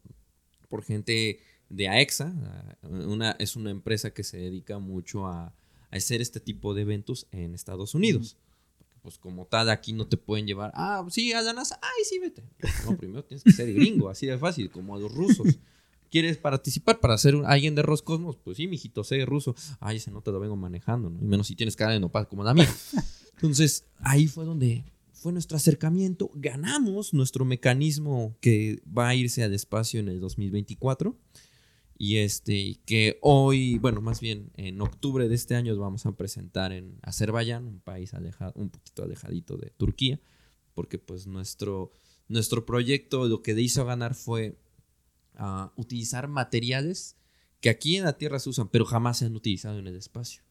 por gente de AEXA. ah, Una, es una empresa que se dedica mucho a, a hacer este tipo de eventos en Estados Unidos. Porque, Pues como tal, aquí no te pueden llevar, ah, sí, a la NASA, ay, sí, vete. No, primero tienes que ser gringo, así de fácil, como a los rusos. ¿Quieres participar para ser un- alguien de Roscosmos? Pues sí, mijito, sé ruso. Ay, ese no te lo vengo manejando, ¿no? Y menos si tienes cara de nopal como la mía. Entonces, ahí fue donde fue nuestro acercamiento. Ganamos nuestro mecanismo que va a irse al espacio en el 2024. Y este, que hoy, bueno, más bien en octubre de este año vamos a presentar en Azerbaiyán, un país alejado, un poquito alejadito de Turquía, porque pues nuestro, nuestro proyecto lo que hizo ganar fue ah, utilizar materiales que aquí en la Tierra se usan, pero jamás se han utilizado en el espacio.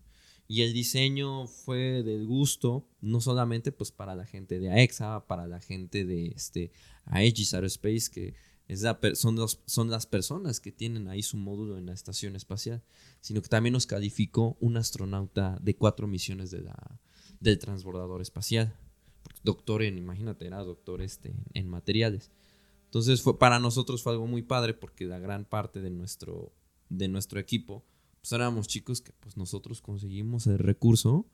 Y el diseño fue del gusto, no solamente pues para la gente de AEXA, para la gente de este, Aegis Aerospace, que es la son, los- son las personas que tienen ahí su módulo en la estación espacial, sino que también nos calificó un astronauta de cuatro misiones de la, del transbordador espacial. Doctor en, imagínate, era doctor este, en materiales. Entonces fue, para nosotros fue algo muy padre porque la gran parte de nuestro, de nuestro equipo pues éramos chicos que pues nosotros conseguimos el recurso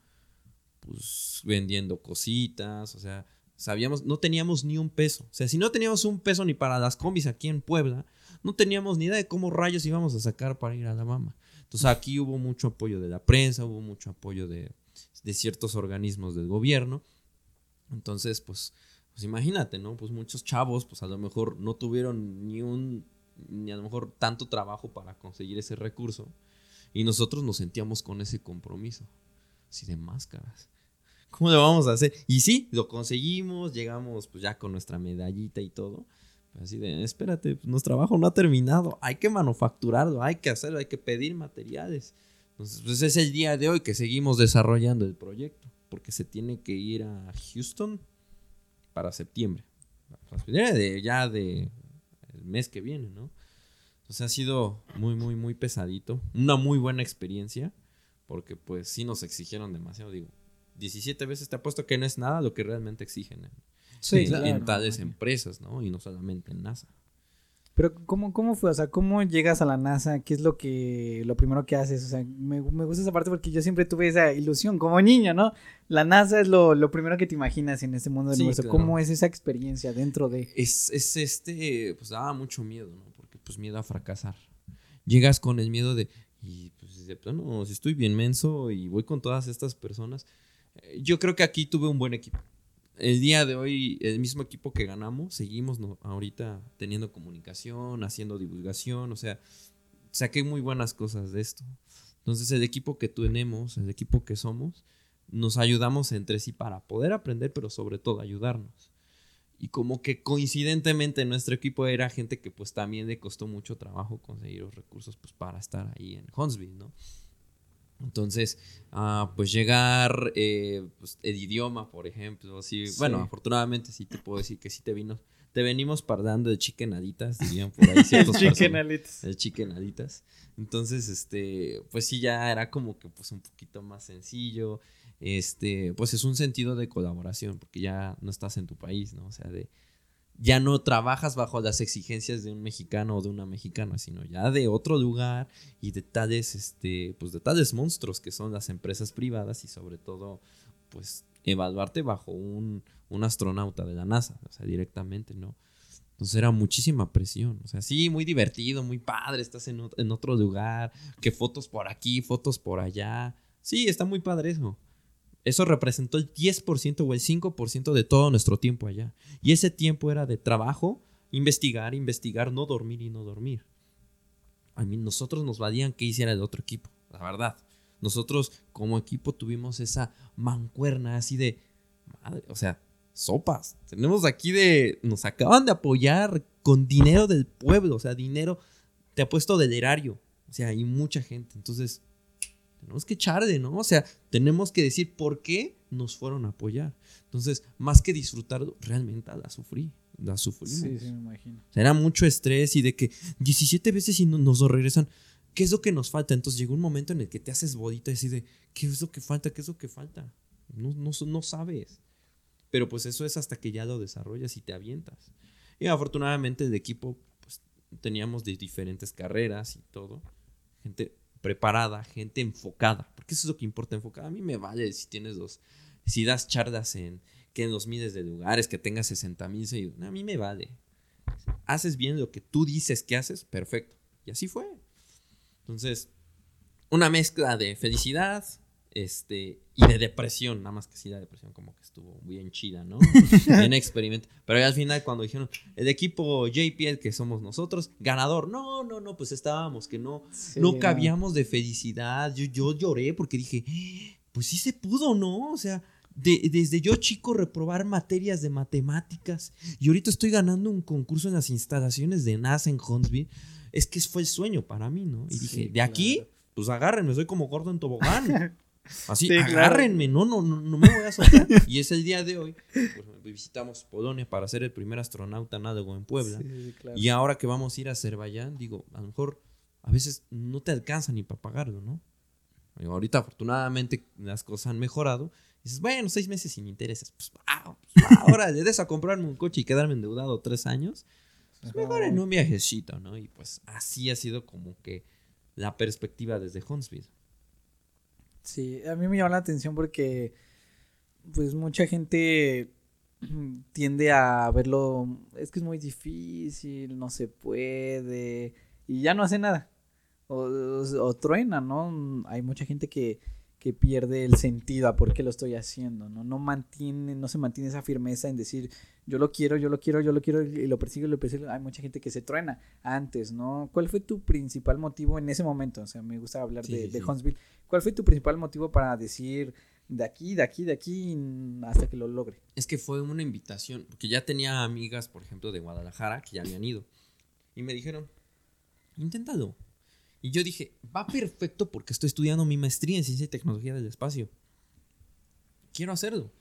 pues vendiendo cositas, o sea, sabíamos, no teníamos ni un peso. O sea, si no teníamos un peso ni para las combis aquí en Puebla, no teníamos ni idea de cómo rayos íbamos a sacar para ir a la mama. Entonces aquí hubo mucho apoyo de la prensa, hubo mucho apoyo de, de ciertos organismos del gobierno. Entonces, pues, pues imagínate, ¿no? Pues muchos chavos, pues a lo mejor no tuvieron ni un, ni a lo mejor tanto trabajo para conseguir ese recurso. Y nosotros nos sentíamos con ese compromiso. Así de máscaras. ¿Cómo le vamos a hacer? Y sí, lo conseguimos, llegamos pues ya con nuestra medallita y todo. Así de, espérate, pues, nuestro trabajo no ha terminado. Hay que manufacturarlo, hay que hacerlo, hay que pedir materiales. Entonces, pues es el día de hoy que seguimos desarrollando el proyecto. porque se tiene que ir a Houston para septiembre. De, ya de el mes que viene, ¿no? Entonces ha sido muy, muy, muy pesadito. Una muy buena experiencia, porque pues sí nos exigieron demasiado, digo. 17 veces te apuesto que no es nada lo que realmente exigen en, tales empresas, ¿no? Y no solamente en NASA. Pero ¿cómo, ¿cómo fue? O sea, ¿cómo llegas a la NASA? ¿Qué es lo que lo primero que haces? O sea, me, gusta esa parte porque yo siempre tuve esa ilusión como niño, ¿no? La NASA es lo, primero que te imaginas en este mundo del universo. ¿Cómo es esa experiencia dentro de...? Es, es este, pues daba mucho miedo, ¿no? Porque pues miedo a fracasar. Llegas con el miedo de, y pues de plano, si estoy bien menso y voy con todas estas personas. Eh, yo creo que aquí tuve un buen equipo el día de hoy, el mismo equipo que ganamos, seguimos ahorita teniendo comunicación, haciendo divulgación, o sea, saqué muy buenas cosas de esto. Entonces, el equipo que tenemos, el equipo que somos, nos ayudamos entre sí para poder aprender, pero sobre todo ayudarnos. Y como que coincidentemente nuestro equipo era gente que pues también le costó mucho trabajo conseguir los recursos pues para estar ahí en Huntsville, ¿no? Entonces, ah, pues llegar, eh, pues, el idioma, por ejemplo, sí, bueno, afortunadamente sí te puedo decir que sí te vino, te venimos parlando de chiquenaditas, dirían por ahí ciertos chiquenaditas. De chiquenaditas. Entonces, este, pues sí ya era como que pues un poquito más sencillo, este, pues es un sentido de colaboración, porque ya no estás en tu país, ¿no? O sea, de, ya no trabajas bajo las exigencias de un mexicano o de una mexicana, sino ya de otro lugar y de tales, este, pues de tales monstruos que son las empresas privadas y sobre todo, pues evaluarte bajo un, un astronauta de la NASA, o sea, directamente, ¿no? Entonces era muchísima presión. O sea, sí, muy divertido, muy padre, estás en, en otro lugar, que fotos por aquí, fotos por allá. Sí, está muy padre eso. Eso representó el 10% o el 5% de todo nuestro tiempo allá. Y ese tiempo era de trabajo, investigar, investigar, no dormir y no dormir. A mí, nosotros nos valían que hiciera el otro equipo, la verdad. Nosotros como equipo tuvimos esa mancuerna así de, madre, o sea, sopas. Tenemos aquí de, nos acaban de apoyar con dinero del pueblo, o sea, dinero, te ha puesto del erario. O sea, hay mucha gente. Entonces, tenemos que echarle, ¿no? O sea, tenemos que decir por qué nos fueron a apoyar. Entonces, más que disfrutar, realmente la sufrí. La sufrimos. Sí, sí, me imagino. O sea, era mucho estrés y de que 17 veces y nos regresan. ¿Qué es lo que nos falta? Entonces llegó un momento en el que te haces bodita y así de, ¿qué es lo que falta? ¿Qué es lo que falta? No, no, no sabes. Pero pues eso es hasta que ya lo desarrollas y te avientas. Y afortunadamente el equipo, pues teníamos de diferentes carreras y todo. Gente preparada, gente enfocada, porque eso es lo que importa, enfocada. A mí me vale si tienes dos, si das charlas en que en los miles de lugares, que tengas 60 mil seguidores, a mí me vale. Haces bien lo que tú dices que haces, perfecto. Y así fue. Entonces, una mezcla de felicidad, este, y de depresión, nada más que sí la depresión como que estuvo bien chida, ¿no? bien experimento. Pero al final cuando dijeron, el equipo JPL que somos nosotros, ganador, no, no, no, pues estábamos, que no, no cabíamos de felicidad. Yo, yo lloré porque dije, pues sí se pudo, ¿no? O sea, desde yo chico reprobar materias de matemáticas y ahorita estoy ganando un concurso en las instalaciones de NASA en Huntsville. Es que fue el sueño para mí, ¿no? Y dije, de aquí, pues agárrenme, soy como gordo en tobogán. Así, agárrenme, no, no, no, no, me voy a soltar. y es el día de hoy, pues, visitamos Polonia para ser el primer astronauta náutico en Puebla. Y ahora que vamos a ir a Azerbaiyán, digo, a lo mejor a veces no te alcanza ni para pagarlo, ¿no? ahorita afortunadamente las cosas han mejorado. dices, bueno, seis meses sin intereses. Pues, ah, pues ahora de eso a comprarme un coche y quedarme endeudado tres años. Pues mejor en un viajecito, ¿no? Y pues así ha sido como que la perspectiva desde Huntsville. Sí, a mí me llama la atención porque pues mucha gente tiende a verlo, es que es muy difícil, no se puede, y ya no hace nada. O, o, truena, ¿no? Hay mucha gente que, que pierde el sentido a por qué lo estoy haciendo, ¿no? No mantiene, no se mantiene esa firmeza en decir, yo lo quiero, yo lo quiero, yo lo quiero y lo persigo, lo persigo. Hay mucha gente que se truena antes, ¿no? ¿Cuál fue tu principal motivo en ese momento? O sea, me gusta hablar de, Huntsville. ¿Cuál fue tu principal motivo para decir de aquí, de aquí, de aquí hasta que lo logre? Es que fue una invitación, porque ya tenía amigas, por ejemplo, de Guadalajara que ya habían ido y me dijeron, inténtalo y yo dije, va perfecto porque estoy estudiando mi maestría en ciencia y tecnología del espacio. quiero hacerlo.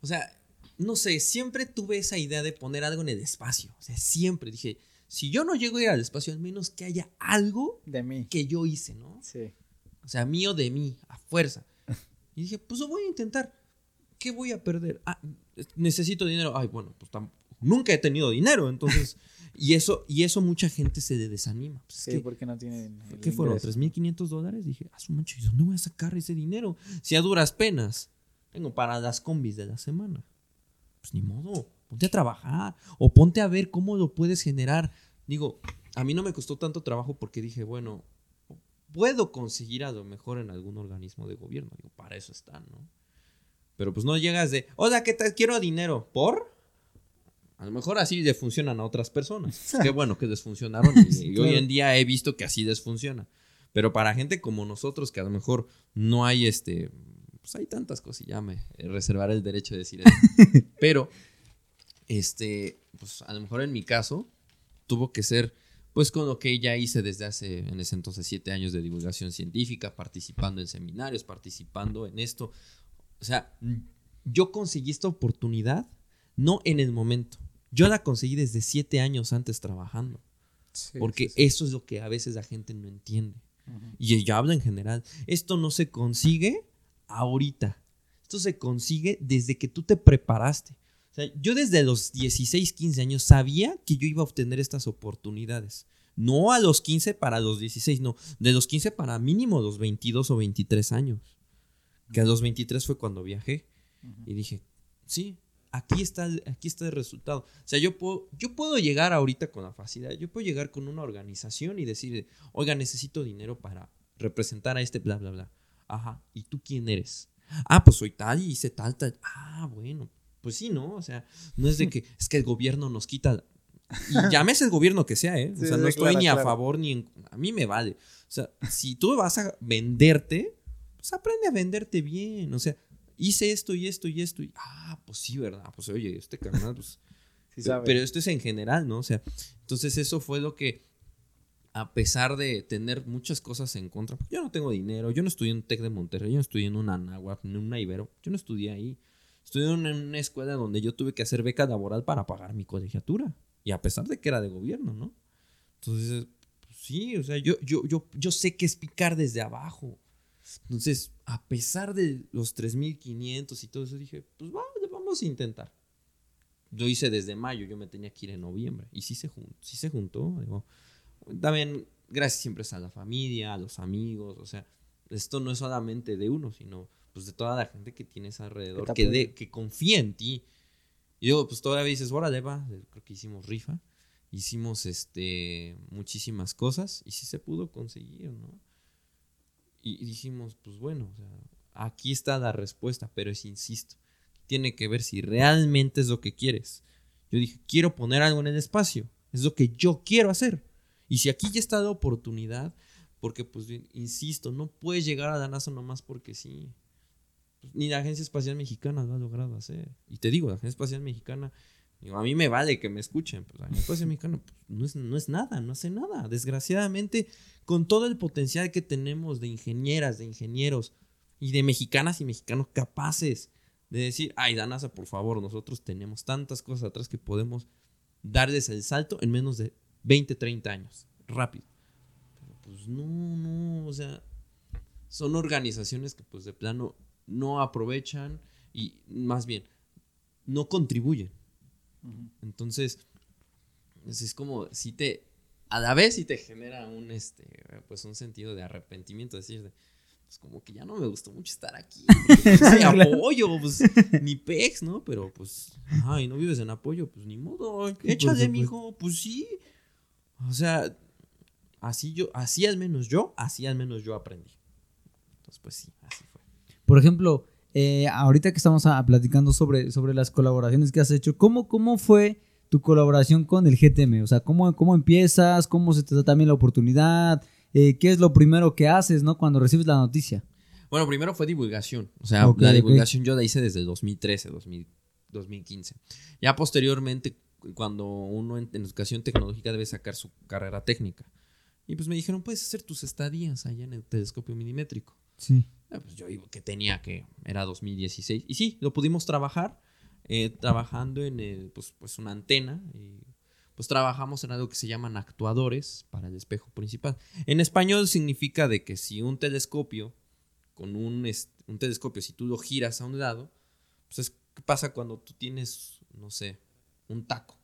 O sea, no sé, siempre tuve esa idea de poner algo en el espacio. O sea, siempre dije, si yo no llego a ir al espacio, al menos que haya algo De mí. que yo hice, ¿no? Sí. O sea, mío de mí, a fuerza. Y dije, pues lo voy a intentar. ¿Qué voy a perder? Ah, necesito dinero. Ay, bueno, pues tam- nunca he tenido dinero, entonces. y eso, y eso mucha gente se desanima. Pues es Sí, que, porque no tienen. el ¿Qué fueron? ingreso. ¿3.500 dólares? Dije, a su mancho, ¿y dónde voy a sacar ese dinero? Si a duras penas tengo para las combis de la semana. Pues ni modo, ponte a trabajar o ponte a ver cómo lo puedes generar. Digo, a mí no me costó tanto trabajo porque dije, bueno, puedo conseguir a lo mejor en algún organismo de gobierno. Digo, para eso están, ¿no? Pero pues no llegas de, hola, ¿qué tal? Quiero dinero. ¿Por? A lo mejor así le funcionan a otras personas. Qué bueno que les funcionaron. Y, y hoy en día he visto que así les funciona. Pero para gente como nosotros, que a lo mejor no hay este. Pues hay tantas cosas y ya me reservaré el derecho de decir eso. Pero, este, pues a lo mejor en mi caso, tuvo que ser, pues con lo que ya hice desde hace, en ese entonces, siete años de divulgación científica, participando en seminarios, participando en esto. O sea, yo conseguí esta oportunidad no en el momento. Yo la conseguí desde siete años antes trabajando. Sí, Porque sí, sí. eso es lo que a veces la gente no entiende. Y yo hablo en general. Esto no se consigue ahorita. Esto se consigue desde que tú te preparaste. O sea, yo desde los 16, 15 años sabía que yo iba a obtener estas oportunidades. No a los 15 para los 16, no. De los 15 para mínimo los 22 o 23 años. Que a los 23 fue cuando viajé. Y dije, sí, aquí está, el- aquí está el resultado. O sea, yo puedo, yo puedo llegar ahorita con la facilidad. Yo puedo llegar con una organización y decir, oiga, necesito dinero para representar a este bla, bla, bla. Ajá, ¿y tú quién eres? Ah, pues soy tal y hice tal, tal. Ah, bueno, pues sí, ¿no? O sea, no es de que es que el gobierno nos quita. Y llámese el gobierno que sea, ¿eh? O Sí, sea, sí, no estoy claro, ni a claro. favor ni en. A mí me vale. O sea, si tú vas a venderte, pues aprende a venderte bien. O sea, hice esto y esto y esto. Y, ah, pues sí, ¿verdad? Pues oye, este carnal, pues. Sí sabe. pero esto es en general, ¿no? O sea, entonces eso fue lo que, a pesar de tener muchas cosas en contra, porque yo no tengo dinero, yo no estudié en TEC de Monterrey, yo no estudié en una Anáhuac, en una Ibero, yo no estudié ahí. Estudié en una, en una escuela donde yo tuve que hacer beca laboral para pagar mi colegiatura. Y a pesar de que era de gobierno, ¿no? Entonces, pues sí, o sea, yo, yo, yo, yo sé que es picar desde abajo. Entonces, a pesar de los 3.500 y todo eso, dije, pues va, vamos a intentar. Yo hice desde mayo, yo me tenía que ir en noviembre. Y sí se juntó, sí se juntó. Digo, también, gracias siempre a la familia, a los amigos. O sea, esto no es solamente de uno, sino pues de toda la gente que tienes alrededor, que, de, que confía en ti. Y luego, pues todavía dices, órale, va. Creo que hicimos rifa. Hicimos este muchísimas cosas y sí se pudo conseguir, ¿no? Y, dijimos, pues bueno, aquí está la respuesta, pero es, insisto, tiene que ver si realmente es lo que quieres. Yo dije, quiero poner algo en el espacio, es lo que yo quiero hacer. Y si aquí ya está la oportunidad, porque pues insisto, no puedes llegar a la NASA nomás porque sí. Pues, ni la Agencia Espacial Mexicana lo ha logrado hacer. Y te digo, la Agencia Espacial Mexicana, digo, a mí me vale que me escuchen, pues Espacial Mexicana pues, no, es, no es nada, no hace nada. Desgraciadamente, con todo el potencial que tenemos de ingenieras, de ingenieros y de mexicanas y mexicanos capaces de decir, ay, la NASA, por favor, nosotros tenemos tantas cosas atrás que podemos darles el salto en menos de 20, 30 años, rápido. Pero pues no, no, o sea, son organizaciones que pues de plano no aprovechan y más bien no contribuyen. Entonces, es es como si te, a la vez si te genera un, este, pues un sentido de arrepentimiento, decir, de, pues como que ya no me gustó mucho estar aquí. pues, hay apoyo, pues ni pex, ¿no? Pero pues, ajá, y no vives en apoyo, pues ni modo, échale, supuesto. mijo, pues sí. O sea, así yo, así al menos yo, así al menos yo aprendí. Entonces, pues sí, así fue. Por ejemplo, eh, ahorita que estamos platicando sobre, sobre las colaboraciones que has hecho, ¿cómo, cómo fue tu colaboración con el GTM? O sea, ¿cómo, cómo empiezas? ¿Cómo se te da también la oportunidad? Eh, ¿Qué es lo primero que haces, no? Cuando recibes la noticia. Bueno, primero fue divulgación. O sea, la divulgación yo la hice desde el 2013, 2000 2015. Ya posteriormente, cu- cuando uno en, en educación tecnológica debe sacar su carrera técnica. Y pues me dijeron, puedes hacer tus estadías allá en el telescopio minimétrico. Sí. Eh, pues yo digo que tenía que, era 2016. Y sí, lo pudimos trabajar, eh, trabajando en pues, pues una antena. Y pues trabajamos en algo que se llaman actuadores para el espejo principal. En español significa de que si un telescopio, con un, un telescopio, si tú lo giras a un lado, pues es, ¿qué pasa cuando tú tienes, no sé, un taco?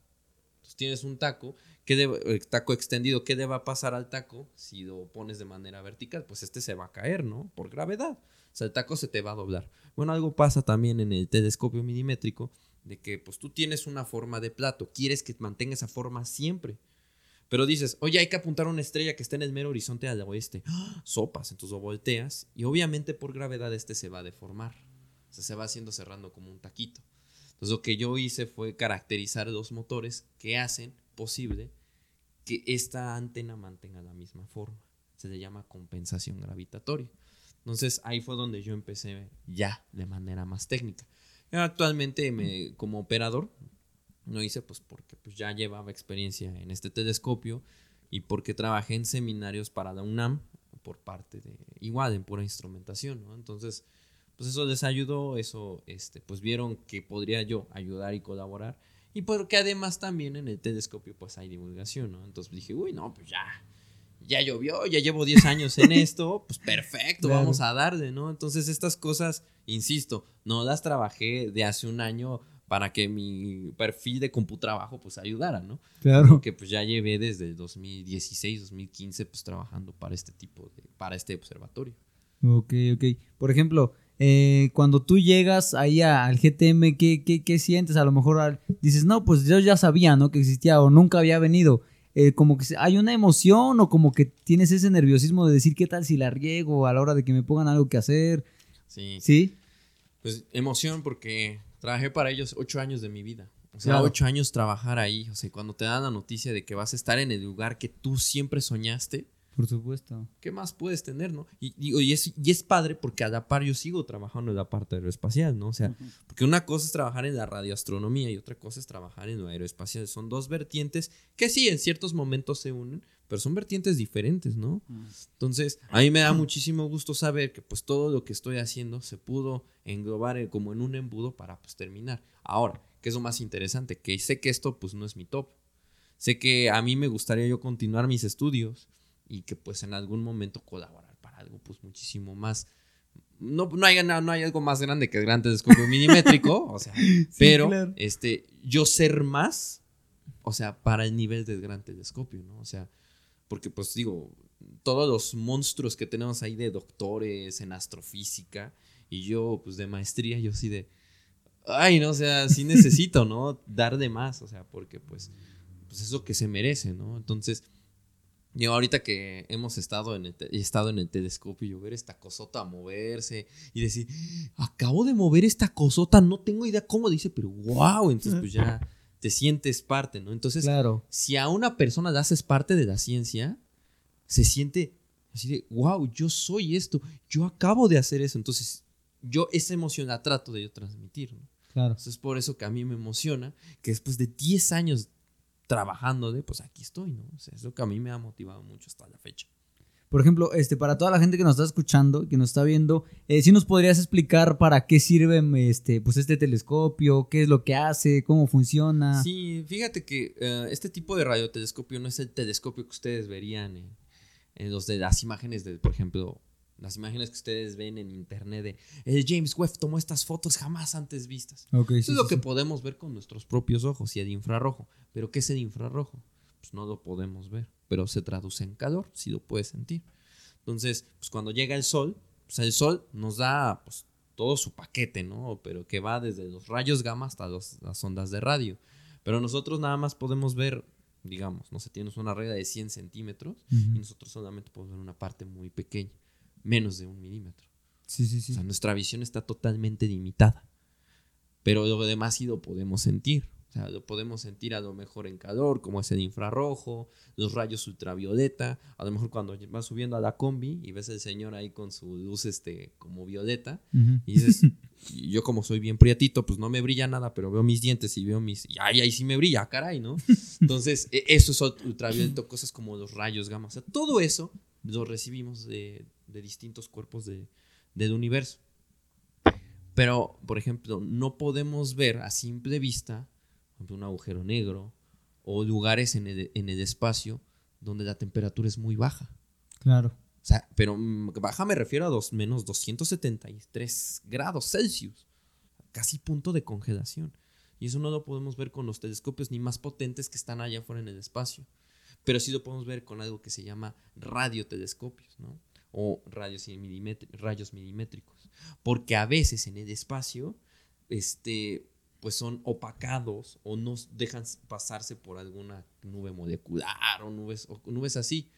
Entonces tienes un taco, ¿qué debe, taco extendido, ¿qué debe pasar al taco si lo pones de manera vertical? Pues este se va a caer, ¿no? Por gravedad. O sea, el taco se te va a doblar. Bueno, algo pasa también en el telescopio milimétrico, de que pues tú tienes una forma de plato, quieres que mantenga esa forma siempre. Pero dices, oye, hay que apuntar a una estrella que está en el mero horizonte al oeste. ¡Ah! Sopas, entonces lo volteas y obviamente por gravedad este se va a deformar. O sea, se va haciendo cerrando como un taquito. Entonces lo que yo hice fue caracterizar dos motores que hacen posible que esta antena mantenga la misma forma. Se le llama compensación gravitatoria. Entonces ahí fue donde yo empecé ya de manera más técnica. Actualmente me, como operador no hice pues porque pues ya llevaba experiencia en este telescopio y porque trabajé en seminarios para la UNAM por parte de igual en pura instrumentación, ¿no? Entonces, pues eso les ayudó, eso este pues vieron que podría yo ayudar y colaborar y porque además también en el telescopio pues hay divulgación, ¿no? Entonces dije, "Uy, no, pues ya ya llovió, ya llevo 10 años en esto, pues perfecto, vamos a darle, ¿no? Entonces estas cosas, insisto, no las trabajé de hace un año para que mi perfil de computrabajo pues ayudara, ¿no? Claro. Que pues ya llevé desde 2016, 2015 pues trabajando para este tipo de, para este observatorio. Ok, ok. Por ejemplo, eh, cuando tú llegas ahí al GTM, ¿qué, qué, qué sientes? A lo mejor dices, no, pues yo ya sabía, ¿no? Que existía o nunca había venido. Eh, como que hay una emoción o como que tienes ese nerviosismo de decir qué tal si la riego a la hora de que me pongan algo que hacer. Sí. ¿Sí? Pues emoción porque trabajé para ellos ocho años de mi vida. O sea, ocho años trabajar ahí. O sea, cuando te dan la noticia de que vas a estar en el lugar que tú siempre soñaste. Por supuesto. ¿Qué más puedes tener, no? Y, y, es, y es padre porque a la par yo sigo trabajando en la parte aeroespacial, ¿no? O sea, porque una cosa es trabajar en la radioastronomía y otra cosa es trabajar en lo aeroespacial. Son dos vertientes que sí, en ciertos momentos se unen, pero son vertientes diferentes, ¿no? Entonces, a mí me da muchísimo gusto saber que pues todo lo que estoy haciendo se pudo englobar como en un embudo para pues terminar. Ahora, ¿qué es lo más interesante? Que sé que esto pues no es mi top. Sé que a mí me gustaría yo continuar mis estudios y que pues en algún momento colaborar para algo pues muchísimo más no, no, hay, no, hay algo más grande que el gran telescopio milimétrico, o sea, pero este, yo ser más, o sea, para el nivel del gran telescopio, ¿no? O sea, porque pues digo, todos los monstruos que tenemos ahí de doctores en astrofísica y yo pues de maestría, yo sí de, ay, no, o sea, sí necesito, ¿no? Dar de más, o sea, porque pues, pues eso que se merece, ¿no? Entonces, yo ahorita que hemos estado en el, estado en el telescopio y yo ver esta cosota moverse y decir, acabo de mover esta cosota, no tengo idea cómo dice, pero wow, entonces pues ya te sientes parte, ¿no? Entonces, claro. si a una persona le haces parte de la ciencia, se siente así de, wow, yo soy esto, yo acabo de hacer eso, entonces yo esa emoción la trato de yo transmitir, ¿no? Claro. Entonces es por eso que a mí me emociona que después de 10 años trabajando de, pues aquí estoy, ¿no? O sea, es lo que a mí me ha motivado mucho hasta la fecha. Por ejemplo, este, para toda la gente que nos está escuchando, que nos está viendo, eh, ¿sí nos podrías explicar para qué sirve este, pues este telescopio? ¿Qué es lo que hace? ¿Cómo funciona? Sí, fíjate que eh, este tipo de radiotelescopio no es el telescopio que ustedes verían en, en los de las imágenes de, por ejemplo, las imágenes que ustedes ven en internet de el James Webb tomó estas fotos jamás antes vistas. Eso es lo que podemos ver con nuestros propios ojos y el infrarrojo. Pero ¿qué es el infrarrojo? Pues no lo podemos ver, pero se traduce en calor, si lo puedes sentir. Entonces, pues cuando llega el sol, pues el sol nos da pues, todo su paquete, ¿no? Pero que va desde los rayos gamma hasta las ondas de radio. Pero nosotros nada más podemos ver, digamos, no sé, tienes una regla de 100 centímetros y nosotros solamente podemos ver una parte muy pequeña menos de un milímetro. Sí, sí, sí. O sea, nuestra visión está totalmente limitada. Pero lo demás sí lo podemos sentir. O sea, lo podemos sentir a lo mejor en calor, como es el infrarrojo, los rayos ultravioleta. A lo mejor cuando vas subiendo a la combi y ves al señor ahí con su luz este, como violeta. Y dices, yo como soy bien priatito, pues no me brilla nada, pero veo mis dientes y veo mis... Y ay, ahí sí me brilla, caray, ¿no? Entonces, e, eso es ultravioleta, cosas como los rayos gamma. O sea, todo eso lo recibimos de, de distintos cuerpos de, del universo. Pero, por ejemplo, no podemos ver a simple vista un agujero negro o lugares en el, en el espacio donde la temperatura es muy baja. Claro. O sea, pero mm, baja me refiero a dos, menos 273 grados Celsius. Casi punto de congelación. Y eso no lo podemos ver con los telescopios ni más potentes que están allá afuera en el espacio. Pero sí lo podemos ver con algo que se llama radiotelescopios, ¿no? O radios rayos milimétricos. Porque a veces en el espacio, este, pues son opacados o no dejan pasarse por alguna nube molecular o nubes, o nubes así,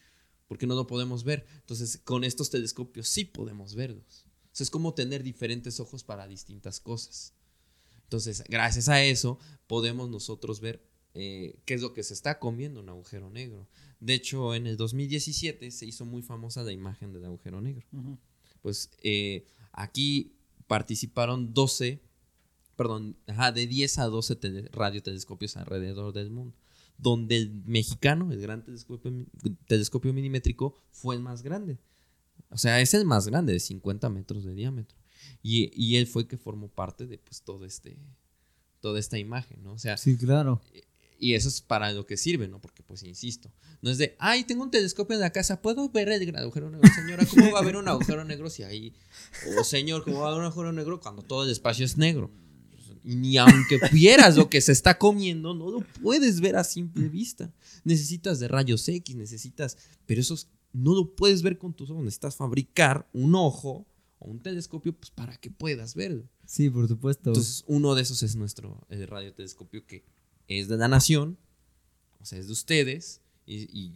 porque no lo podemos ver. Entonces, con estos telescopios sí podemos verlos. es como tener diferentes ojos para distintas cosas. Entonces, gracias a eso, podemos nosotros ver eh, qué es lo que se está comiendo un agujero negro. De hecho, en el 2017 se hizo muy famosa la imagen del agujero negro. Pues eh, aquí participaron 12, perdón, de 10 a 12 radiotelescopios alrededor del mundo, donde el mexicano, el gran telescopio, telescopio milimétrico, fue el más grande. O sea, es el más grande, de 50 metros de diámetro. Y, él fue que formó parte de pues todo este, toda esta imagen, ¿no? O sea, sí, claro. Y eso es para lo que sirve, ¿no? Porque, pues, insisto, no es de, ay, tengo un telescopio en la casa, ¿puedo ver el agujero negro? Señora, ¿cómo va a haber un agujero negro si ahí... O señor, ¿cómo va a haber un agujero negro cuando todo el espacio es negro? Y ni aunque vieras lo que se está comiendo, no lo puedes ver a simple vista. Necesitas de rayos X, necesitas... Pero eso no lo puedes ver con tus ojos, necesitas fabricar un ojo o un telescopio pues, para que puedas verlo. Sí, por supuesto. Entonces, uno de esos es nuestro radiotelescopio que es de la nación, o sea, es de ustedes, y,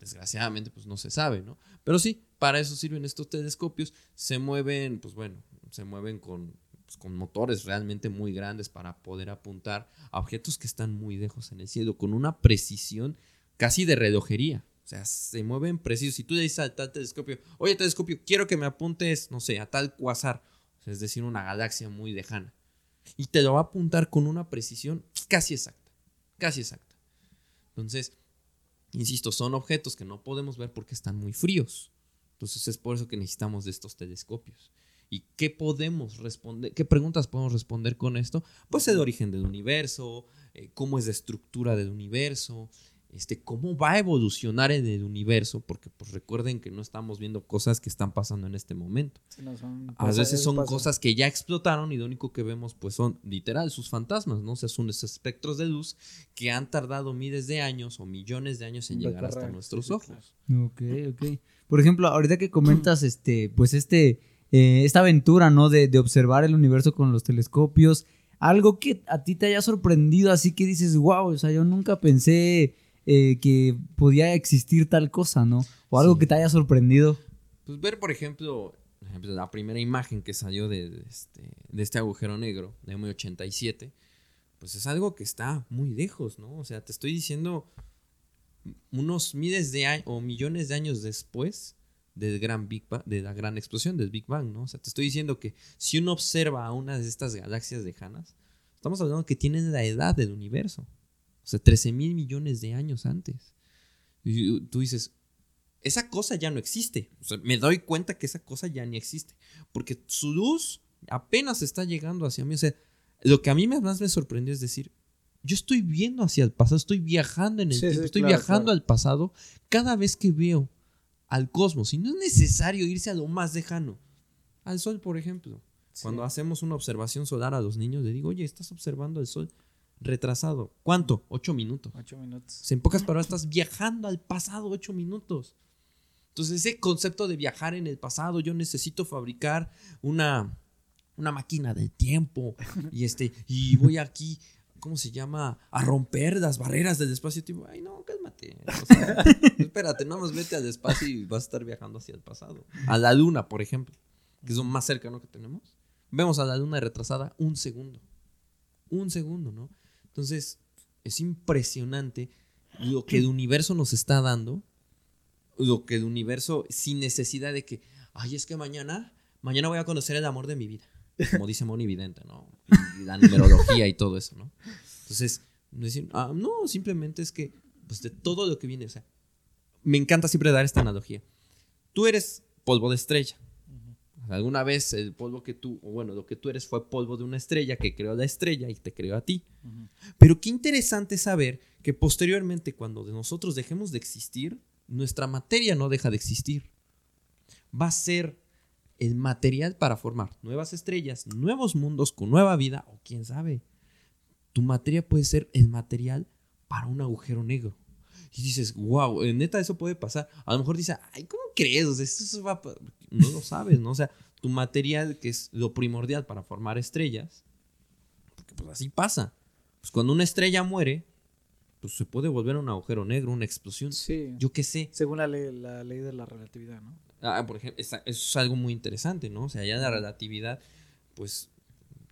desgraciadamente pues no se sabe, ¿no? Pero sí, para eso sirven estos telescopios, se mueven, pues bueno, se mueven con, pues, con motores realmente muy grandes para poder apuntar a objetos que están muy lejos en el cielo, con una precisión casi de relojería. O sea, se mueven precisos. Si tú le dices a tal telescopio, oye telescopio, quiero que me apuntes, no sé, a tal cuasar, es decir, una galaxia muy lejana. Y te lo va a apuntar con una precisión casi exacta, casi exacta. Entonces, insisto, son objetos que no podemos ver porque están muy fríos. Entonces es por eso que necesitamos de estos telescopios. ¿Y qué podemos responder? ¿Qué preguntas podemos responder con esto? Pues el origen del universo, eh, cómo es la estructura del universo, este, cómo va a evolucionar en el universo, porque pues recuerden que no estamos viendo cosas que están pasando en este momento. a veces son cosas que ya explotaron y lo único que vemos pues son literal sus fantasmas, ¿no? O sea, son esos espectros de luz que han tardado miles de años o millones de años en llegar hasta nuestros ojos. Ok, ok. Por ejemplo, ahorita que comentas este, pues este, eh, esta aventura, ¿no? De, de observar el universo con los telescopios, algo que a ti te haya sorprendido, así que dices, wow, o sea, yo nunca pensé eh, que podía existir tal cosa, ¿no? O algo que te haya sorprendido. Pues ver, por ejemplo, la primera imagen que salió de, este, de este agujero negro, de M87, pues es algo que está muy lejos, ¿no? O sea, te estoy diciendo unos miles de años o millones de años después del gran Big Bang, de la gran explosión del Big Bang, ¿no? O sea, te estoy diciendo que si uno observa a una de estas galaxias lejanas, estamos hablando que tienen la edad del universo. O sea, 13 mil millones de años antes. Y tú dices, esa cosa ya no existe. O sea, me doy cuenta que esa cosa ya ni existe. Porque su luz apenas está llegando hacia mí. O sea, lo que a mí más me sorprendió es decir, yo estoy viendo hacia el pasado, estoy viajando en el tiempo, estoy viajando al pasado cada vez que veo al cosmos. Y no es necesario irse a lo más lejano. Al sol, por ejemplo. Cuando hacemos una observación solar a los niños, le digo, oye, estás observando el sol retrasado. ¿Cuánto? Ocho minutos. Ocho minutos. en pocas palabras, estás viajando al pasado ocho minutos. Entonces, ese concepto de viajar en el pasado, yo necesito fabricar una, una máquina del tiempo. Y este, y voy aquí, ¿cómo se llama? A romper las barreras del espacio-tiempo. Ay, no, cálmate. espérate, no más vete al espacio y vas a estar viajando hacia el pasado. A la luna, por ejemplo, que es lo más cercano que tenemos. Vemos a la luna retrasada un segundo. Un segundo, ¿no? Entonces, es impresionante lo que el universo nos está dando, lo que el universo, sin necesidad de que, ay, es que mañana, mañana voy a conocer el amor de mi vida, como dice Moni Vidente, ¿no? Y la numerología y todo eso, ¿no? Entonces, decir, ah, no, simplemente es que, pues de todo lo que viene, o sea, me encanta siempre dar esta analogía. Tú eres polvo de estrella, Alguna vez el polvo que tú, o bueno, lo que tú eres fue polvo de una estrella que creó la estrella y te creó a ti. Pero qué interesante saber que posteriormente cuando de nosotros dejemos de existir, nuestra materia no deja de existir. Va a ser el material para formar nuevas estrellas, nuevos mundos con nueva vida, o quién sabe. Tu materia puede ser el material para un agujero negro. Y dices, wow, neta, eso puede pasar. A lo mejor dices, ay, ¿cómo crees? O sea, eso va no lo sabes, ¿no? O sea, tu material, que es lo primordial para formar estrellas, porque pues así pasa. Pues cuando una estrella muere, pues se puede volver un agujero negro, una explosión. Sí. Yo qué sé. Según la ley, la ley de la relatividad, ¿no? Ah, por ejemplo, eso es algo muy interesante, ¿no? O sea, ya en la relatividad, pues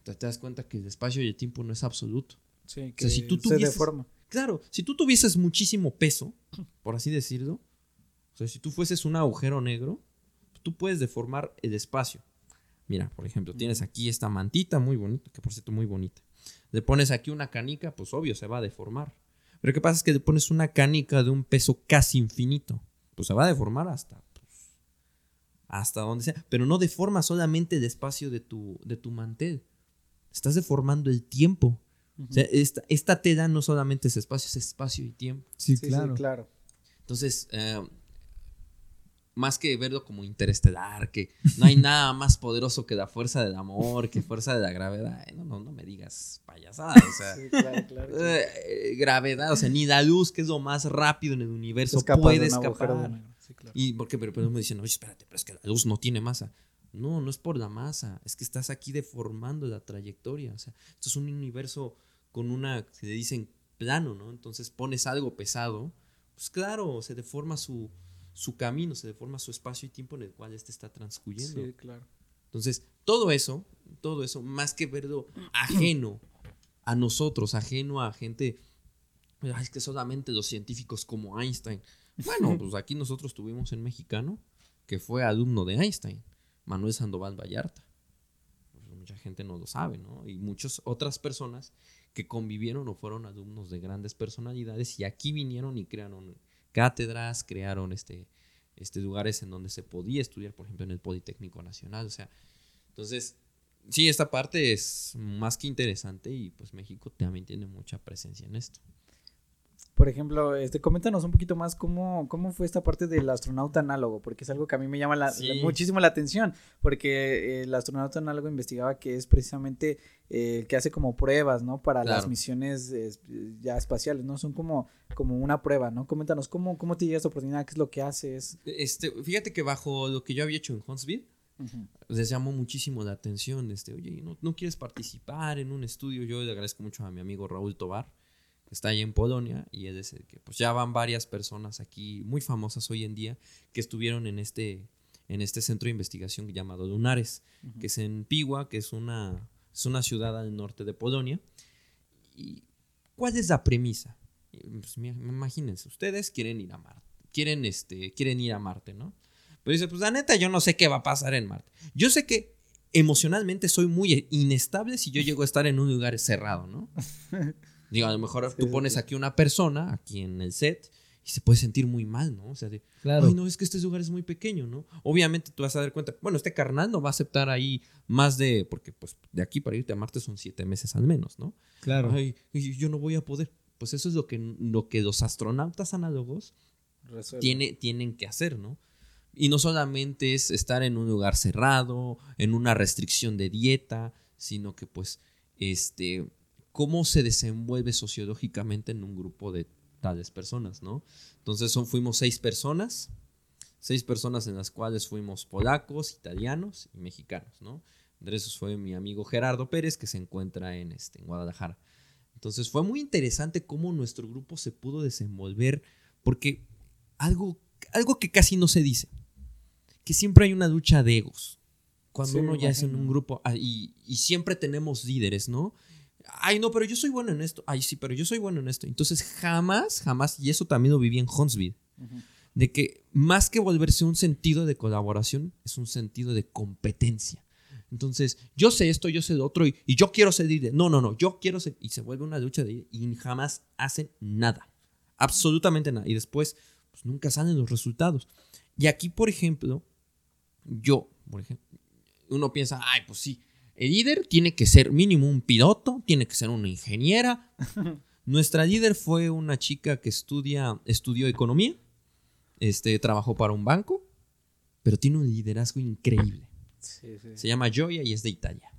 te, das cuenta que el espacio y el tiempo no es absoluto. Sí, que si tú se deforma. Claro, si tú tuvieses muchísimo peso, por así decirlo, o sea, si tú fueses un agujero negro, tú puedes deformar el espacio. Mira, por ejemplo, tienes aquí esta mantita muy bonita, que por cierto muy bonita. Le pones aquí una canica, pues obvio se va a deformar. Pero ¿qué pasa? Es que le pones una canica de un peso casi infinito. Pues se va a deformar hasta pues, hasta donde sea, pero no deforma solamente el espacio de tu, de tu mantel. Estás deformando el tiempo. O sea, esta, esta tela no solamente es espacio, es espacio y tiempo. Sí, claro. claro. Entonces, eh, más que verlo como interestelar, que no hay nada más poderoso que la fuerza del amor, que fuerza de la gravedad. No, no, no me digas payasadas. O sea, claro, claro, eh, gravedad, o sea, ni la luz, que es lo más rápido en el universo, puede escapar. Y porque, pero, pero me dicen, oye, espérate, pero es que la luz no tiene masa. No, no es por la masa, es que estás aquí deformando la trayectoria. O sea, esto es un universo con una, se le dicen plano, ¿no? Entonces pones algo pesado, pues claro, se deforma su, su camino, se deforma su espacio y tiempo en el cual este está transcurriendo. Sí, claro. Entonces, todo eso, todo eso, más que verlo ajeno a nosotros, ajeno a gente, es que solamente los científicos como Einstein. Bueno, pues aquí nosotros tuvimos en mexicano que fue alumno de Einstein, Manuel Sandoval Vallarta. Pues, mucha gente no lo sabe, ¿no? Y muchas otras personas que convivieron o fueron alumnos de grandes personalidades y aquí vinieron y crearon cátedras, crearon este, este, lugares en donde se podía estudiar, por ejemplo, en el Politécnico Nacional. O sea, entonces, sí, esta parte es más que interesante y pues México también tiene mucha presencia en esto. Por ejemplo, este, coméntanos un poquito más cómo, cómo fue esta parte del astronauta análogo, porque es algo que a mí me llama muchísimo la atención, porque el astronauta análogo investigaba que es precisamente eh, el que hace como pruebas, ¿no? Para las misiones ya espaciales, ¿no? Son como, como una prueba, ¿no? Coméntanos, ¿cómo, cómo te llega esta oportunidad? ¿Qué es lo que haces? Este, fíjate que bajo lo que yo había hecho en Huntsville, les llamó muchísimo la atención, este, oye, ¿no, ¿no quieres participar en un estudio? Yo le agradezco mucho a mi amigo Raúl Tobar, está ahí en Polonia y es decir que pues ya van varias personas aquí muy famosas hoy en día que estuvieron en este en este centro de investigación llamado Lunares, que es en Piła, que es una es una ciudad al norte de Polonia. ¿Y cuál es la premisa? Pues, imagínense, ustedes quieren ir a Marte, quieren este quieren ir a Marte, ¿no? Pero dice, pues la neta yo no sé qué va a pasar en Marte. Yo sé que emocionalmente soy muy inestable si yo llego a estar en un lugar cerrado, ¿no? Digo, a lo mejor tú pones aquí una persona, aquí en el set, y se puede sentir muy mal, ¿no? O sea, de, claro. ay, no, es que este lugar es muy pequeño, ¿no? Obviamente tú vas a dar cuenta, bueno, este carnal no va a aceptar ahí más de, porque pues de aquí para irte a Marte son siete meses al menos, ¿no? Claro. Ay, yo no voy a poder. Pues eso es lo que, lo que los astronautas análogos tiene, tienen que hacer, ¿no? Y no solamente es estar en un lugar cerrado, en una restricción de dieta, sino que pues, este, cómo se desenvuelve sociológicamente en un grupo de tales personas, ¿no? Entonces son, fuimos seis personas, seis personas en las cuales fuimos polacos, italianos y mexicanos, ¿no? Entre esos fue mi amigo Gerardo Pérez, que se encuentra en, este, en Guadalajara. Entonces fue muy interesante cómo nuestro grupo se pudo desenvolver, porque algo, algo que casi no se dice, que siempre hay una lucha de egos. Cuando uno ya es en un grupo ah, y, y, siempre tenemos líderes, ¿no? Ay, no, pero yo soy bueno en esto. Ay, sí, pero yo soy bueno en esto. Entonces, jamás, jamás, y eso también lo viví en Huntsville, de que más que volverse un sentido de colaboración, es un sentido de competencia. Entonces, yo sé esto, yo sé lo otro, y, yo quiero ser líder. No, no, no, yo quiero ser. Y se vuelve una lucha de y jamás hacen nada. Absolutamente nada. Y después, pues nunca salen los resultados. Y aquí, por ejemplo, yo, por ejemplo, uno piensa, ay, pues sí, el líder tiene que ser mínimo un piloto, tiene que ser una ingeniera. Nuestra líder fue una chica que estudia, estudió economía, este, trabajó para un banco, pero tiene un liderazgo increíble. Se llama Joya y es de Italia.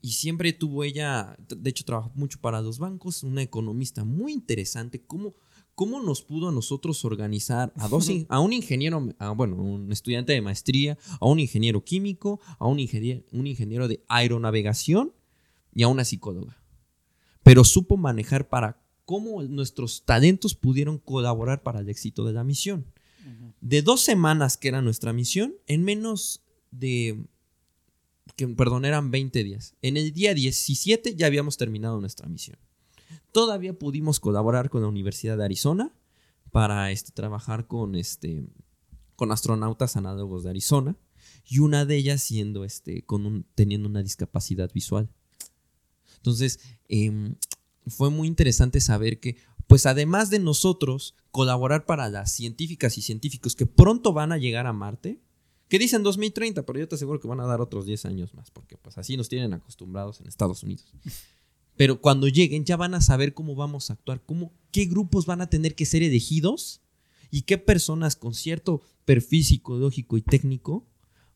Y siempre tuvo ella, de hecho trabajó mucho para los bancos, una economista muy interesante, cómo, cómo nos pudo a nosotros organizar a, dos, a un ingeniero, a, bueno, un estudiante de maestría, a un ingeniero químico, a un ingeniero, un ingeniero de aeronavegación y a una psicóloga. Pero supo manejar para cómo nuestros talentos pudieron colaborar para el éxito de la misión. De dos semanas que era nuestra misión, en menos de que, perdón, eran 20 días. En el día 17 ya habíamos terminado nuestra misión. Todavía pudimos colaborar con la Universidad de Arizona para este, trabajar con, este, con astronautas análogos de Arizona y una de ellas siendo este, con teniendo una discapacidad visual. Entonces, em, fue muy interesante saber que, pues además de nosotros colaborar para las científicas y científicos que pronto van a llegar a Marte, que dicen 2030, pero yo te aseguro que van a dar otros 10 años más, porque pues así nos tienen acostumbrados en Estados Unidos. Pero cuando lleguen ya van a saber cómo vamos a actuar, cómo, qué grupos van a tener que ser elegidos y qué personas con cierto perfil psicológico y técnico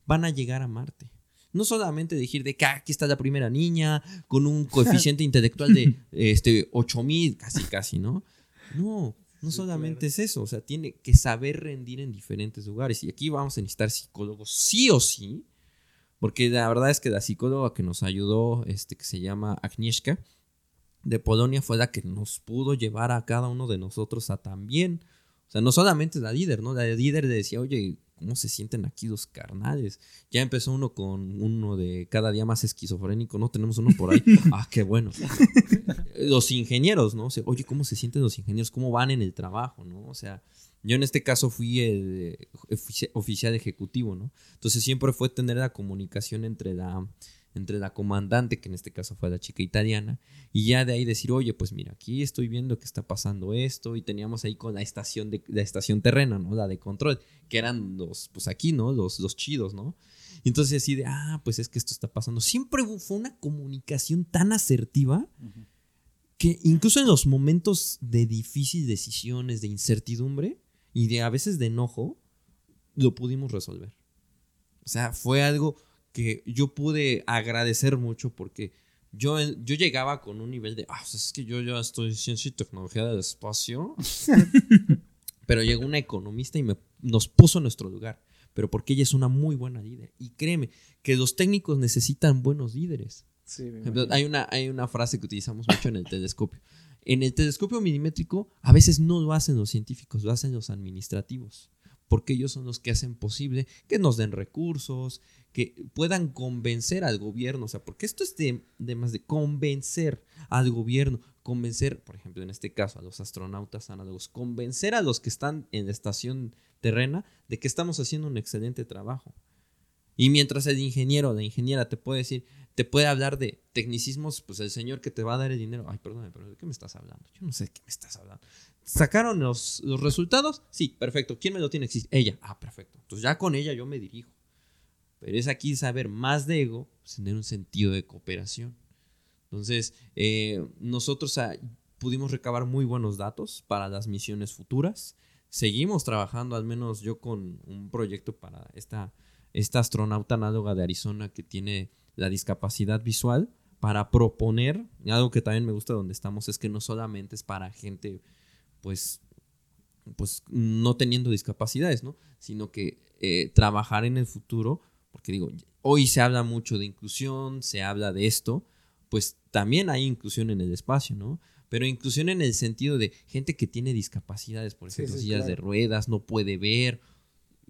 van a llegar a Marte. No solamente decir de que ah, aquí está la primera niña con un coeficiente intelectual de este, 8000, casi, casi, ¿no? No, no solamente es eso, o sea, tiene que saber rendir en diferentes lugares. Y aquí vamos a necesitar psicólogos sí o sí, porque la verdad es que la psicóloga que nos ayudó, este, que se llama Agnieszka, de Polonia, fue la que nos pudo llevar a cada uno de nosotros a también. O sea, no solamente la líder, ¿no? La líder decía, oye, ¿cómo se sienten aquí los carnales? Ya empezó uno con uno de cada día más esquizofrénico, ¿no? Tenemos uno por ahí. ah, qué bueno. los ingenieros, ¿no? O sea, oye, ¿cómo se sienten los ingenieros? ¿Cómo van en el trabajo, ¿no? O sea, yo en este caso fui el oficial ejecutivo, ¿no? Entonces siempre fue tener la comunicación entre la entre la comandante, que en este caso fue la chica italiana, y ya de ahí decir, oye, pues mira, aquí estoy viendo que está pasando esto, y teníamos ahí con la estación de la estación terrena, ¿no? La de control, que eran los, pues aquí, ¿no? Los, los chidos, ¿no? Y entonces así de, ah, pues es que esto está pasando. Siempre fue una comunicación tan asertiva que incluso en los momentos de difíciles decisiones, de incertidumbre y de a veces de enojo, lo pudimos resolver. O sea, fue algo que yo pude agradecer mucho porque yo, yo llegaba con un nivel de, ah, es que yo ya estoy ciencia y tecnología del espacio. Pero llegó una economista y me, nos puso en nuestro lugar. Pero porque ella es una muy buena líder. Y créeme que los técnicos necesitan buenos líderes. hay, una, hay una frase que utilizamos mucho en el telescopio. En el telescopio milimétrico a veces no lo hacen los científicos, lo hacen los administrativos porque ellos son los que hacen posible que nos den recursos, que puedan convencer al gobierno, o sea, porque esto es de, más de convencer al gobierno, convencer, por ejemplo, en este caso, a los astronautas análogos, convencer a los que están en la estación terrena de que estamos haciendo un excelente trabajo. Y mientras el ingeniero o la ingeniera te puede decir, te puede hablar de tecnicismos, pues el señor que te va a dar el dinero, ay, perdóname, pero ¿de qué me estás hablando? Yo no sé de qué me estás hablando. ¿Sacaron los, resultados? Sí, perfecto. ¿Quién me lo tiene? Ella. Ah, perfecto. Entonces ya con ella yo me dirijo. Pero es aquí saber más de ego, pues, tener un sentido de cooperación. Entonces, eh, nosotros ah, pudimos recabar muy buenos datos para las misiones futuras. Seguimos trabajando, al menos yo, con un proyecto para esta, esta astronauta análoga de Arizona que tiene la discapacidad visual para proponer, algo que también me gusta donde estamos, es que no solamente es para gente pues, pues no teniendo discapacidades, ¿no? Sino que eh, trabajar en el futuro, porque digo, hoy se habla mucho de inclusión, se habla de esto, pues también hay inclusión en el espacio, ¿no? Pero inclusión en el sentido de gente que tiene discapacidades, por ejemplo, sillas de ruedas, no puede ver,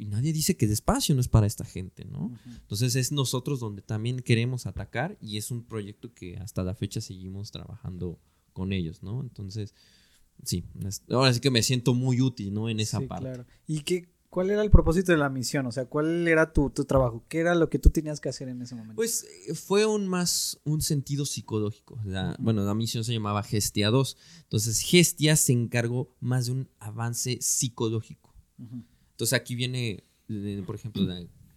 y nadie dice que el espacio no es para esta gente, ¿no? Entonces es nosotros donde también queremos atacar y es un proyecto que hasta la fecha seguimos trabajando con ellos, ¿no? Entonces, sí, ahora sí que me siento muy útil, ¿no? En esa parte. Claro. ¿Y qué, cuál era el propósito de la misión? O sea, ¿cuál era tu, trabajo? ¿Qué era lo que tú tenías que hacer en ese momento? Pues eh, fue un más un sentido psicológico. Bueno, la misión se llamaba Gestia 2. Entonces, Gestia se encargó más de un avance psicológico. Entonces, aquí viene, por ejemplo,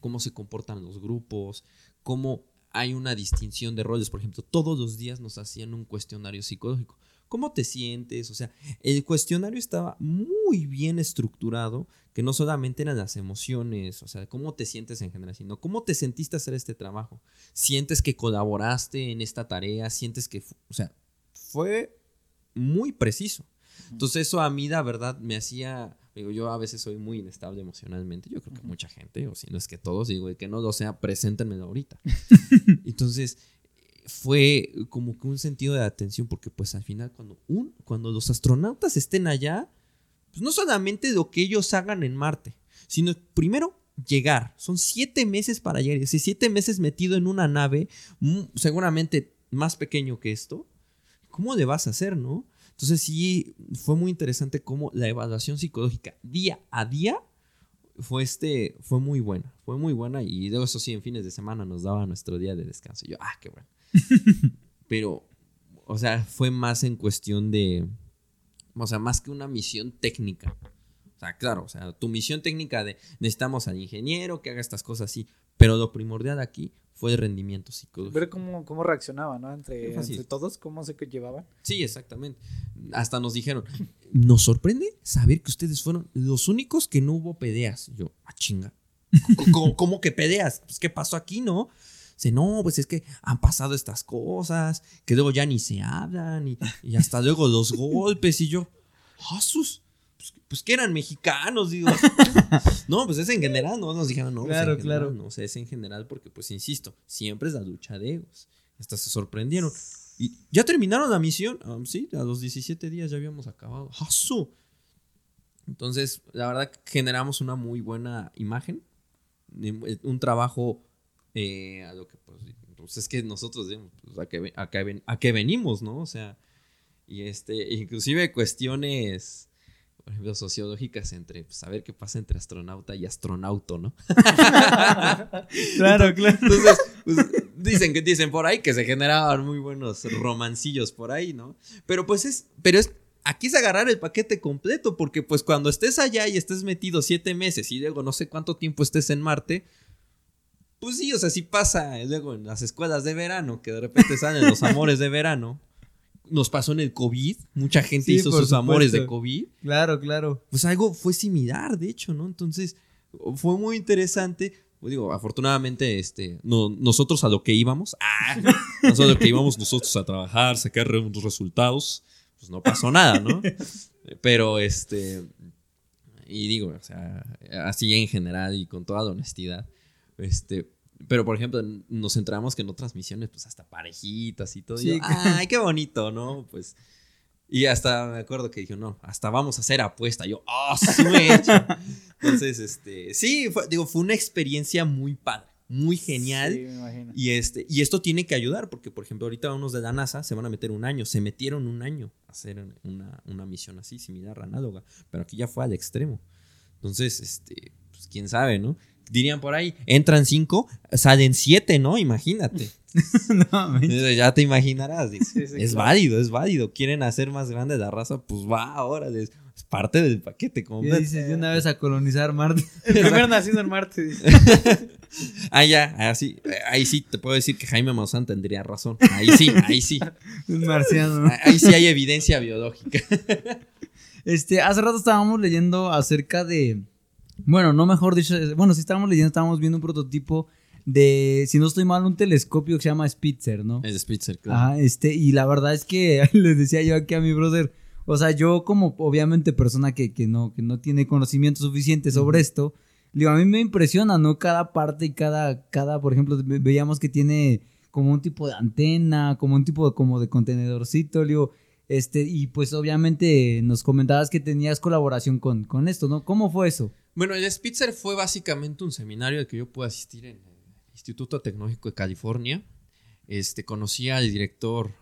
cómo se comportan los grupos, cómo hay una distinción de roles. Por ejemplo, todos los días nos hacían un cuestionario psicológico. ¿Cómo te sientes? O sea, el cuestionario estaba muy bien estructurado, que no solamente eran las emociones, o sea, cómo te sientes en general, sino cómo te sentiste hacer este trabajo. ¿Sientes que colaboraste en esta tarea? ¿Sientes que, o sea, fue muy preciso? Entonces eso a mí, la verdad, me hacía, digo, yo a veces soy muy inestable emocionalmente, yo creo que mucha gente, o si no es que todos, digo, que no lo sea, preséntenmelo ahorita. Entonces, fue como que un sentido de atención, porque pues al final cuando, un, cuando los astronautas estén allá, pues no solamente lo que ellos hagan en Marte, sino primero llegar. Son siete meses para llegar. Si siete meses metido en una nave, seguramente más pequeño que esto, ¿cómo le vas a hacer, no? Entonces sí, fue muy interesante cómo la evaluación psicológica día a día fue, este, fue muy buena. Fue muy buena y luego eso sí, en fines de semana nos daba nuestro día de descanso. Yo, ah, qué bueno. Pero, o sea, fue más en cuestión de, o sea, más que una misión técnica. Sea, claro, o sea, tu misión técnica de necesitamos al ingeniero que haga estas cosas así, pero lo primordial aquí fue el rendimiento psicológico. Ver cómo, cómo reaccionaba, ¿no? Entre, todos, cómo se llevaban. Sí, exactamente. Hasta nos dijeron, nos sorprende saber que ustedes fueron los únicos que no hubo pedeas. yo, ah, chinga. ¿Cómo, que pedeas? Pues, ¿qué pasó aquí, no? Dice, no, pues es que han pasado estas cosas, que luego ya ni se hablan, y, y hasta luego los golpes, y yo, ¡Jesús! Pues, pues, que eran mexicanos, digo. no, pues es en general, no nos dijeron, no, claro, pues claro. no, sé, es en general porque, pues, insisto, siempre es la lucha de egos. Hasta se sorprendieron. ¿Y ya terminaron la misión? Ah, sí, a los 17 días ya habíamos acabado. ¡Jasu! Entonces, la verdad, generamos una muy buena imagen. Un trabajo eh, a lo que, pues, pues, es que nosotros, pues, a, qué, a, qué venimos, ¿no? O sea, y este, inclusive cuestiones por ejemplo, sociológicas entre pues, saber qué pasa entre astronauta y astronauto, ¿no? claro, claro. Entonces, pues, dicen que dicen por ahí que se generaban muy buenos romancillos por ahí, ¿no? Pero pues es, pero es, aquí es agarrar el paquete completo, porque pues cuando estés allá y estés metido siete meses y luego no sé cuánto tiempo estés en Marte, pues sí, o sea, sí pasa luego en las escuelas de verano, que de repente salen los amores de verano nos pasó en el COVID. Mucha gente hizo sus amores de COVID. Claro, claro. Pues algo fue similar, de hecho, ¿no? Entonces, fue muy interesante. Pues digo, afortunadamente, este, no, nosotros a lo que íbamos, ah, nosotros a lo que íbamos nosotros a trabajar, sacar resultados, pues no pasó nada, ¿no? Pero este, y digo, o sea, así en general y con toda la honestidad, este, pero, por ejemplo, nos centramos que en otras misiones, pues hasta parejitas y todo. Sí, Ay, qué bonito, ¿no? Pues. Y hasta me acuerdo que dijo, no, hasta vamos a hacer apuesta. Yo, ¡oh, Entonces, este. Sí, digo, fue una experiencia muy padre, muy genial. Sí, me imagino. Y, este, y esto tiene que ayudar, porque, por ejemplo, ahorita unos de la NASA se van a meter un año. Se metieron un año a hacer una, una misión así, similar, análoga. Pero aquí ya fue al extremo. Entonces, este, pues quién sabe, ¿no? Dirían por ahí, entran cinco, salen siete, ¿no? Imagínate. no, ya te imaginarás. es válido, es válido. Quieren hacer más grande la raza, pues va ahora. Es parte del paquete. Como dices, de una vez a colonizar Marte. El primer nacido en Marte. ah, ya, así, ahí sí te puedo decir que Jaime Maussan tendría razón. Ahí sí, ahí sí. Un marciano. Ahí sí hay evidencia biológica. este, hace rato estábamos leyendo acerca de bueno, no mejor dicho, bueno, si estábamos leyendo, estábamos viendo un prototipo de, si no estoy mal, un telescopio que se llama Spitzer, ¿no? Es Spitzer, claro. Ajá, este, y la verdad es que les decía yo aquí a mi brother, o sea, yo como obviamente persona que, que no, que no tiene conocimiento suficiente sobre esto, digo, a mí me impresiona, ¿no? Cada parte y cada, cada, por ejemplo, veíamos que tiene como un tipo de antena, como un tipo de, como de contenedorcito, digo, este, y pues obviamente nos comentabas que tenías colaboración con, con esto, ¿no? ¿Cómo fue eso? Bueno, el Spitzer fue básicamente un seminario al que yo pude asistir en el Instituto Tecnológico de California. Este, conocí al director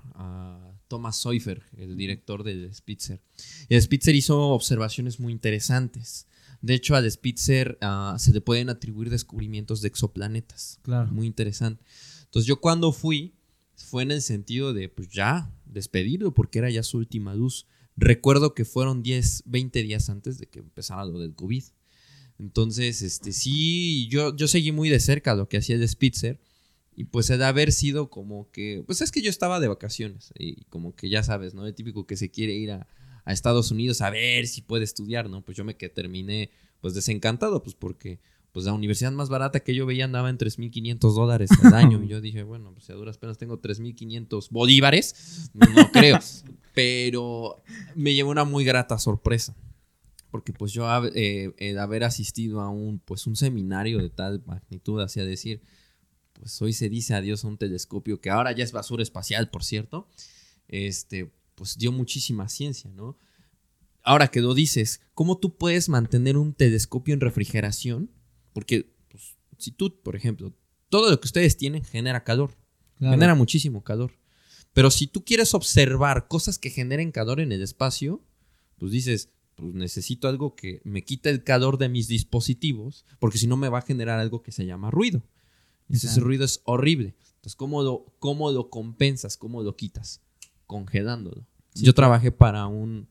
Thomas Seufer, el director del Spitzer. El Spitzer hizo observaciones muy interesantes. De hecho, al Spitzer ah, se le pueden atribuir descubrimientos de exoplanetas. Claro. Muy interesante. Entonces, yo cuando fui, fue en el sentido de, pues ya, despedirlo, porque era ya su última luz. Recuerdo que fueron 10, 20 días antes de que empezara lo del COVID. Entonces, este, sí, yo, yo seguí muy de cerca lo que hacía el Spitzer. Y pues de haber sido como que, pues es que yo estaba de vacaciones y como que ya sabes, ¿no? El típico que se quiere ir a, a Estados Unidos a ver si puede estudiar, ¿no? Pues yo me que terminé pues desencantado, pues porque pues la universidad más barata que yo veía andaba en 3.500 dólares al año. Y yo dije, bueno, pues si a duras penas tengo 3.500 bolívares, no creo. Pero me llevó una muy grata sorpresa. Porque pues yo eh, el haber asistido a un, pues, un seminario de tal magnitud, hacia decir, pues hoy se dice adiós a un telescopio que ahora ya es basura espacial, por cierto, este, pues dio muchísima ciencia, ¿no? Ahora que lo dices, ¿cómo tú puedes mantener un telescopio en refrigeración? Porque pues, si tú, por ejemplo, todo lo que ustedes tienen genera calor, genera muchísimo calor. Pero si tú quieres observar cosas que generen calor en el espacio, pues dices, pues necesito algo que me quite el calor de mis dispositivos, porque si no me va a generar algo que se llama ruido. Ese ruido es horrible. Entonces, ¿cómo lo, cómo lo compensas? ¿Cómo lo quitas? Congelándolo. Yo trabajé para un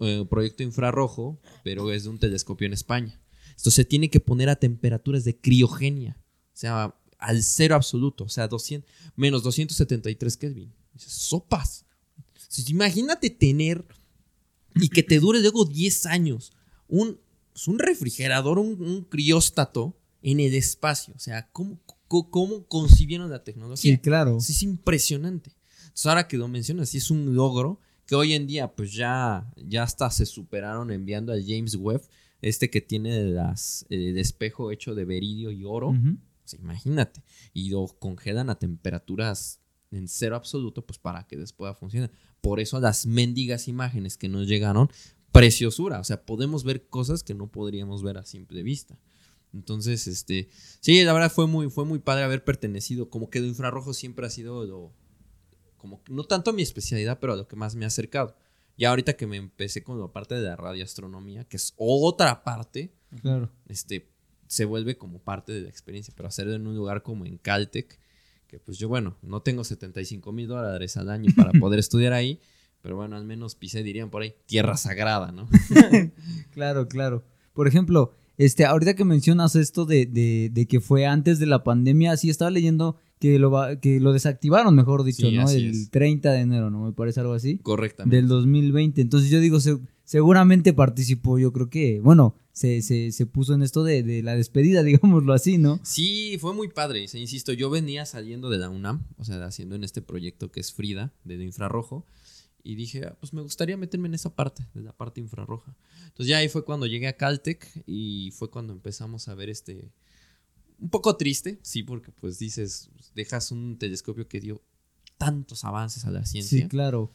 eh, proyecto infrarrojo, pero es de un telescopio en España. Esto se tiene que poner a temperaturas de criogenia, o sea, al cero absoluto, o sea, 200, menos 273 Kelvin. Sopas. imagínate tener y que te dure luego 10 años un, pues, un refrigerador, un, crióstato en el espacio. O sea, ¿cómo, cómo, concibieron la tecnología? Sí, claro. Es impresionante. Entonces, ahora que lo mencionas, sí es un logro que hoy en día, pues ya, ya hasta se superaron enviando al James Webb este que tiene las, el espejo hecho de beridio y oro. imagínate. Y lo congelan a temperaturas en cero absoluto, pues para que después funcione. Por eso las mendigas imágenes que nos llegaron, preciosura. O sea, podemos ver cosas que no podríamos ver a simple vista. Entonces, este, sí, la verdad fue muy, fue muy padre haber pertenecido. Como que el infrarrojo siempre ha sido lo, como no tanto mi especialidad, pero a lo que más me ha acercado. Ya ahorita que me empecé con la parte de la radioastronomía, que es otra parte, claro. este, se vuelve como parte de la experiencia, pero hacerlo en un lugar como en Caltech, que pues yo, bueno, no tengo 75 mil dólares al año para poder estudiar ahí, pero bueno, al menos pisé, dirían por ahí, tierra sagrada, ¿no? claro, claro. Por ejemplo, este, ahorita que mencionas esto de, de, de que fue antes de la pandemia, sí estaba leyendo que lo, que lo desactivaron, mejor dicho, ¿no? El 30 de enero, ¿no? Me parece algo así. Correctamente. Del 2020. Entonces yo digo, seguramente participó, yo creo que, bueno, se, se, puso en esto de, la despedida, digámoslo así, ¿no? Sí, fue muy padre, insisto, yo venía saliendo de la UNAM, o sea, haciendo en este proyecto que es Frida, de infrarrojo, y dije, ah, pues me gustaría meterme en esa parte, de la parte infrarroja. Entonces ya ahí fue cuando llegué a Caltech y fue cuando empezamos a ver este un poco triste, sí, porque pues dices, dejas un telescopio que dio tantos avances a la ciencia. Sí, claro.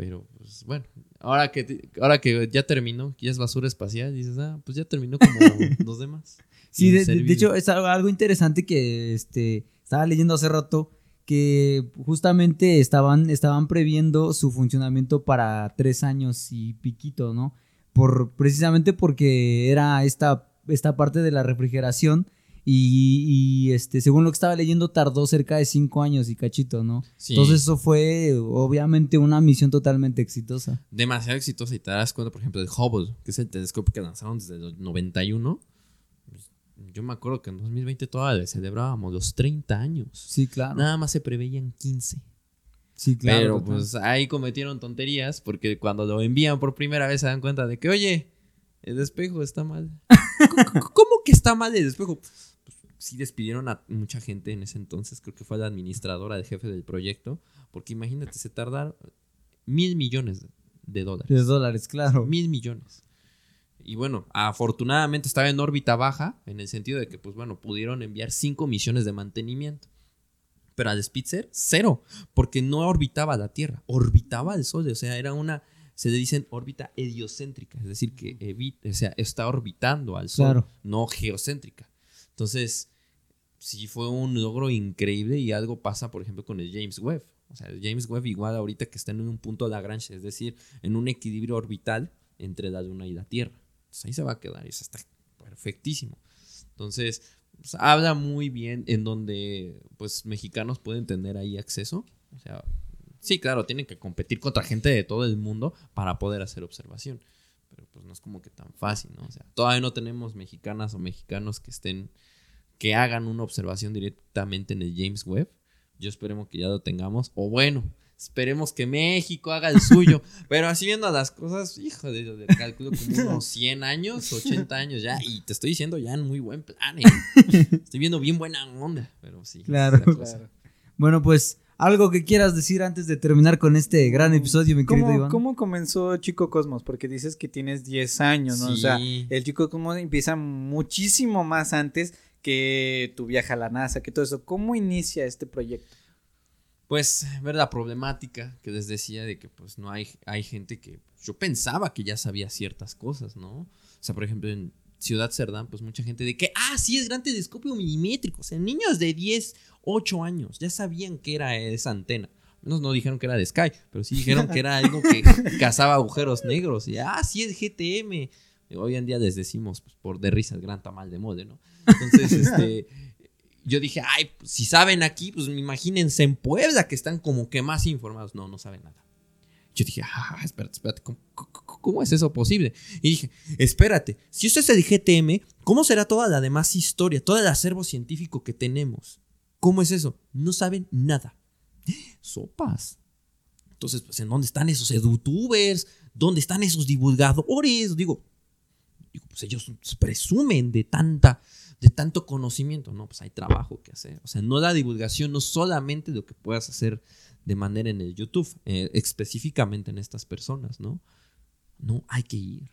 Pero pues bueno, ahora que, ahora que ya terminó, ya es basura espacial, dices, ah, pues ya terminó como los demás. Sí, de, hecho es algo, interesante que este, estaba leyendo hace rato que justamente estaban, estaban previendo su funcionamiento para tres años y piquito, ¿no? Por, precisamente porque era esta, esta parte de la refrigeración y, este, según lo que estaba leyendo, tardó cerca de cinco años y cachito, ¿no? Entonces eso fue obviamente una misión totalmente exitosa. Demasiado exitosa. Y te das cuenta, por ejemplo, del Hubble, que es el telescopio que lanzaron desde el 91. Pues, yo me acuerdo que en 2020 todavía celebrábamos los 30 años. Sí, claro. Nada más se preveían 15. Sí, claro. Pero pues ahí cometieron tonterías porque cuando lo envían por primera vez se dan cuenta de que, oye, el espejo está mal. ¿Cómo que está mal el espejo? Sí despidieron a mucha gente en ese entonces, creo que fue la administradora, el jefe del proyecto, porque imagínate, se tardaron mil millones de dólares. De dólares, claro. Mil millones. Y bueno, afortunadamente estaba en órbita baja, en el sentido de que, pues bueno, pudieron enviar cinco misiones de mantenimiento. Pero al Spitzer, cero, porque no orbitaba la Tierra, orbitaba el Sol, o sea, era una, se le dicen órbita heliocéntrica, es decir, que evita, o sea, está orbitando al Sol, no geocéntrica. Entonces, sí fue un logro increíble y algo pasa, por ejemplo, con el James Webb. O sea, el James Webb igual ahorita que está en un punto de Lagrange, es decir, en un equilibrio orbital entre la Luna y la Tierra. Ahí se va a quedar y eso está perfectísimo. Entonces, pues, habla muy bien en donde pues mexicanos pueden tener ahí acceso. O sea, sí, claro, tienen que competir contra gente de todo el mundo para poder hacer observación. Pero pues no es como que tan fácil, ¿no? O sea, todavía no tenemos mexicanas o mexicanos que estén, que hagan una observación directamente en el James Webb. Yo esperemos que ya lo tengamos. O bueno, esperemos que México haga el suyo. Pero así viendo las cosas, hijo de, de calculo como unos 100 años, 80 años ya. Y te estoy diciendo ya en muy buen plan. ¿eh? Estoy viendo bien buena onda. Pero sí. Claro. Claro. Bueno, pues algo que quieras decir antes de terminar con este gran episodio, mi querido ¿Cómo, Iván. cómo comenzó Chico Cosmos? Porque dices que tienes 10 años, ¿no? O sea, el Chico Cosmos empieza muchísimo más antes que tu viaje a la NASA, que todo eso. ¿Cómo inicia este proyecto? Pues ver la problemática que les decía de que pues no hay, hay gente que yo pensaba que ya sabía ciertas cosas, ¿no? O sea, por ejemplo, en Ciudad Cerdán, pues mucha gente de que, ah, sí, es gran telescopio milimétrico. O sea, niños de 10, 8 años ya sabían que era esa antena. Menos no dijeron que era de Sky, pero sí dijeron que era algo que cazaba agujeros negros. Y, ah, sí, es GTM. Y hoy en día les decimos, pues, por de risa, el gran tamal de mole, ¿no? Entonces, este yo dije, ay, pues, si saben aquí, pues imagínense en Puebla que están como que más informados. No, no saben nada. Yo dije, ah, espérate, espérate, ¿cómo, cómo- cómo es eso posible? Y dije, espérate, si esto es el GTM, ¿cómo será toda la demás historia, todo el acervo científico que tenemos? ¿Cómo es eso? No saben nada. Sopas. Entonces, pues, ¿en dónde están esos youtubers? ¿Dónde están esos divulgadores? Digo, digo, pues ellos presumen de tanta de tanto conocimiento. No, pues hay trabajo que hacer. O sea, no la divulgación, no solamente lo que puedas hacer de manera en el YouTube, eh, específicamente en estas personas, ¿no? No, hay que ir.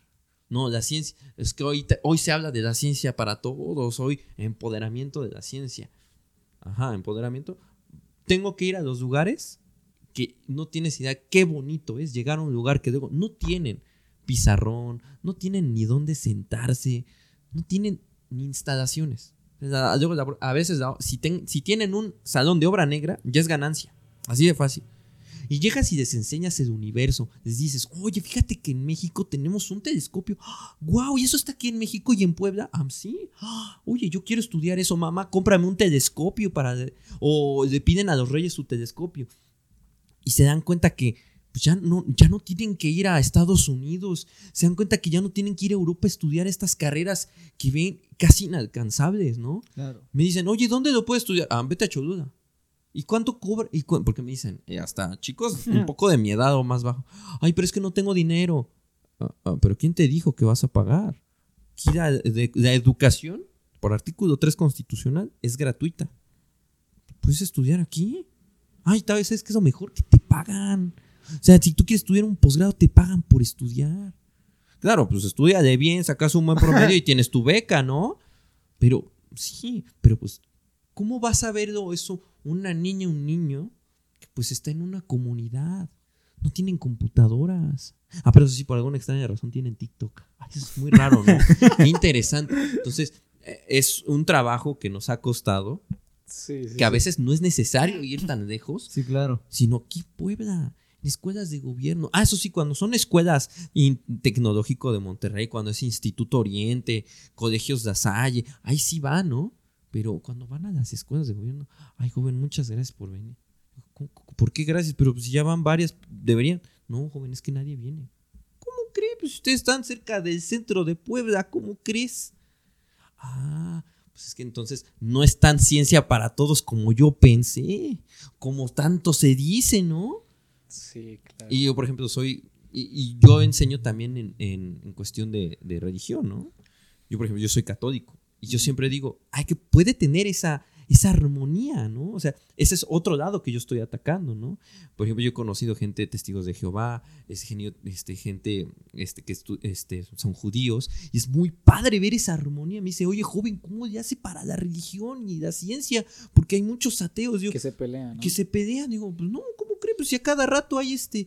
No, la ciencia, es que hoy, te- hoy se habla de la ciencia para todos, hoy empoderamiento de la ciencia. Ajá, empoderamiento. Tengo que ir a los lugares que no tienes idea qué bonito es llegar a un lugar que luego no tienen pizarrón, no tienen ni dónde sentarse, no tienen ni instalaciones. A veces, si, ten- si tienen un salón de obra negra, ya es ganancia. Así de fácil. Y llegas y les enseñas el universo. Les dices, oye, fíjate que en México tenemos un telescopio. ¡Wow! ¿Y eso está aquí en México y en Puebla? Ah, sí. Oye, yo quiero estudiar eso, mamá. Cómprame un telescopio para. O le piden a los reyes su telescopio. Y se dan cuenta que pues, ya, no, ya no tienen que ir a Estados Unidos. Se dan cuenta que ya no tienen que ir a Europa a estudiar estas carreras que ven casi inalcanzables, ¿no? Claro. Me dicen, oye, ¿dónde lo puedo estudiar? Ah, vete a Cholula. ¿Y cuánto cobra? ¿Y cu- Porque me dicen, eh, hasta chicos un poco de mi edad o más bajo. Ay, pero es que no tengo dinero. "Ah, ah, pero ¿quién te dijo que vas a pagar? La, de- la educación, por artículo 3 constitucional, es gratuita. ¿Puedes estudiar aquí? Ay, tal vez es que es lo mejor que te pagan. O sea, si tú quieres estudiar un posgrado, te pagan por estudiar. Claro, pues estudia de bien, sacas un buen promedio y tienes tu beca, ¿no? Pero, sí, pero pues, ¿cómo vas a ver eso una niña, un niño que pues está en una comunidad? No tienen computadoras. Ah, pero eso sí, por alguna extraña razón tienen TikTok. Ay, eso es muy raro, ¿no? Qué interesante. Entonces, eh, es un trabajo que nos ha costado, Sí, sí, que a sí. veces no es necesario ir tan lejos, Sí, claro. sino aquí Puebla, en escuelas de gobierno. Ah, eso sí, cuando son escuelas tecnológico de Monterrey, cuando es Instituto Oriente, colegios de Salle, ahí sí va, ¿no? Pero cuando van a las escuelas de gobierno, ay, joven, muchas gracias por venir. ¿Cómo- cómo- ¿Por qué gracias? Pero pues, si ya van varias, deberían. No, joven, es que nadie viene. ¿Cómo cree? Pues ustedes están cerca del centro de Puebla, ¿cómo crees? Ah, pues es que entonces no es tan ciencia para todos como yo pensé, como tanto se dice, ¿no? Sí, claro. Y yo, por ejemplo, soy, y, y yo enseño también en, en- en cuestión de, de religión, ¿no? Yo, por ejemplo, yo soy católico y yo siempre digo, ay, que puede tener esa, esa armonía, ¿no? O sea, ese es otro lado que yo estoy atacando, ¿no? Por ejemplo, yo he conocido gente, testigos de Jehová, es genio- este, gente este, que este, son judíos, y es muy padre ver esa armonía. Me dice, oye, joven, ¿cómo le hace para la religión y la ciencia? Porque hay muchos ateos. Yo, que se pelean, ¿no? que se pelean. Digo, pues no, ¿cómo cree? Pues si a cada rato hay este.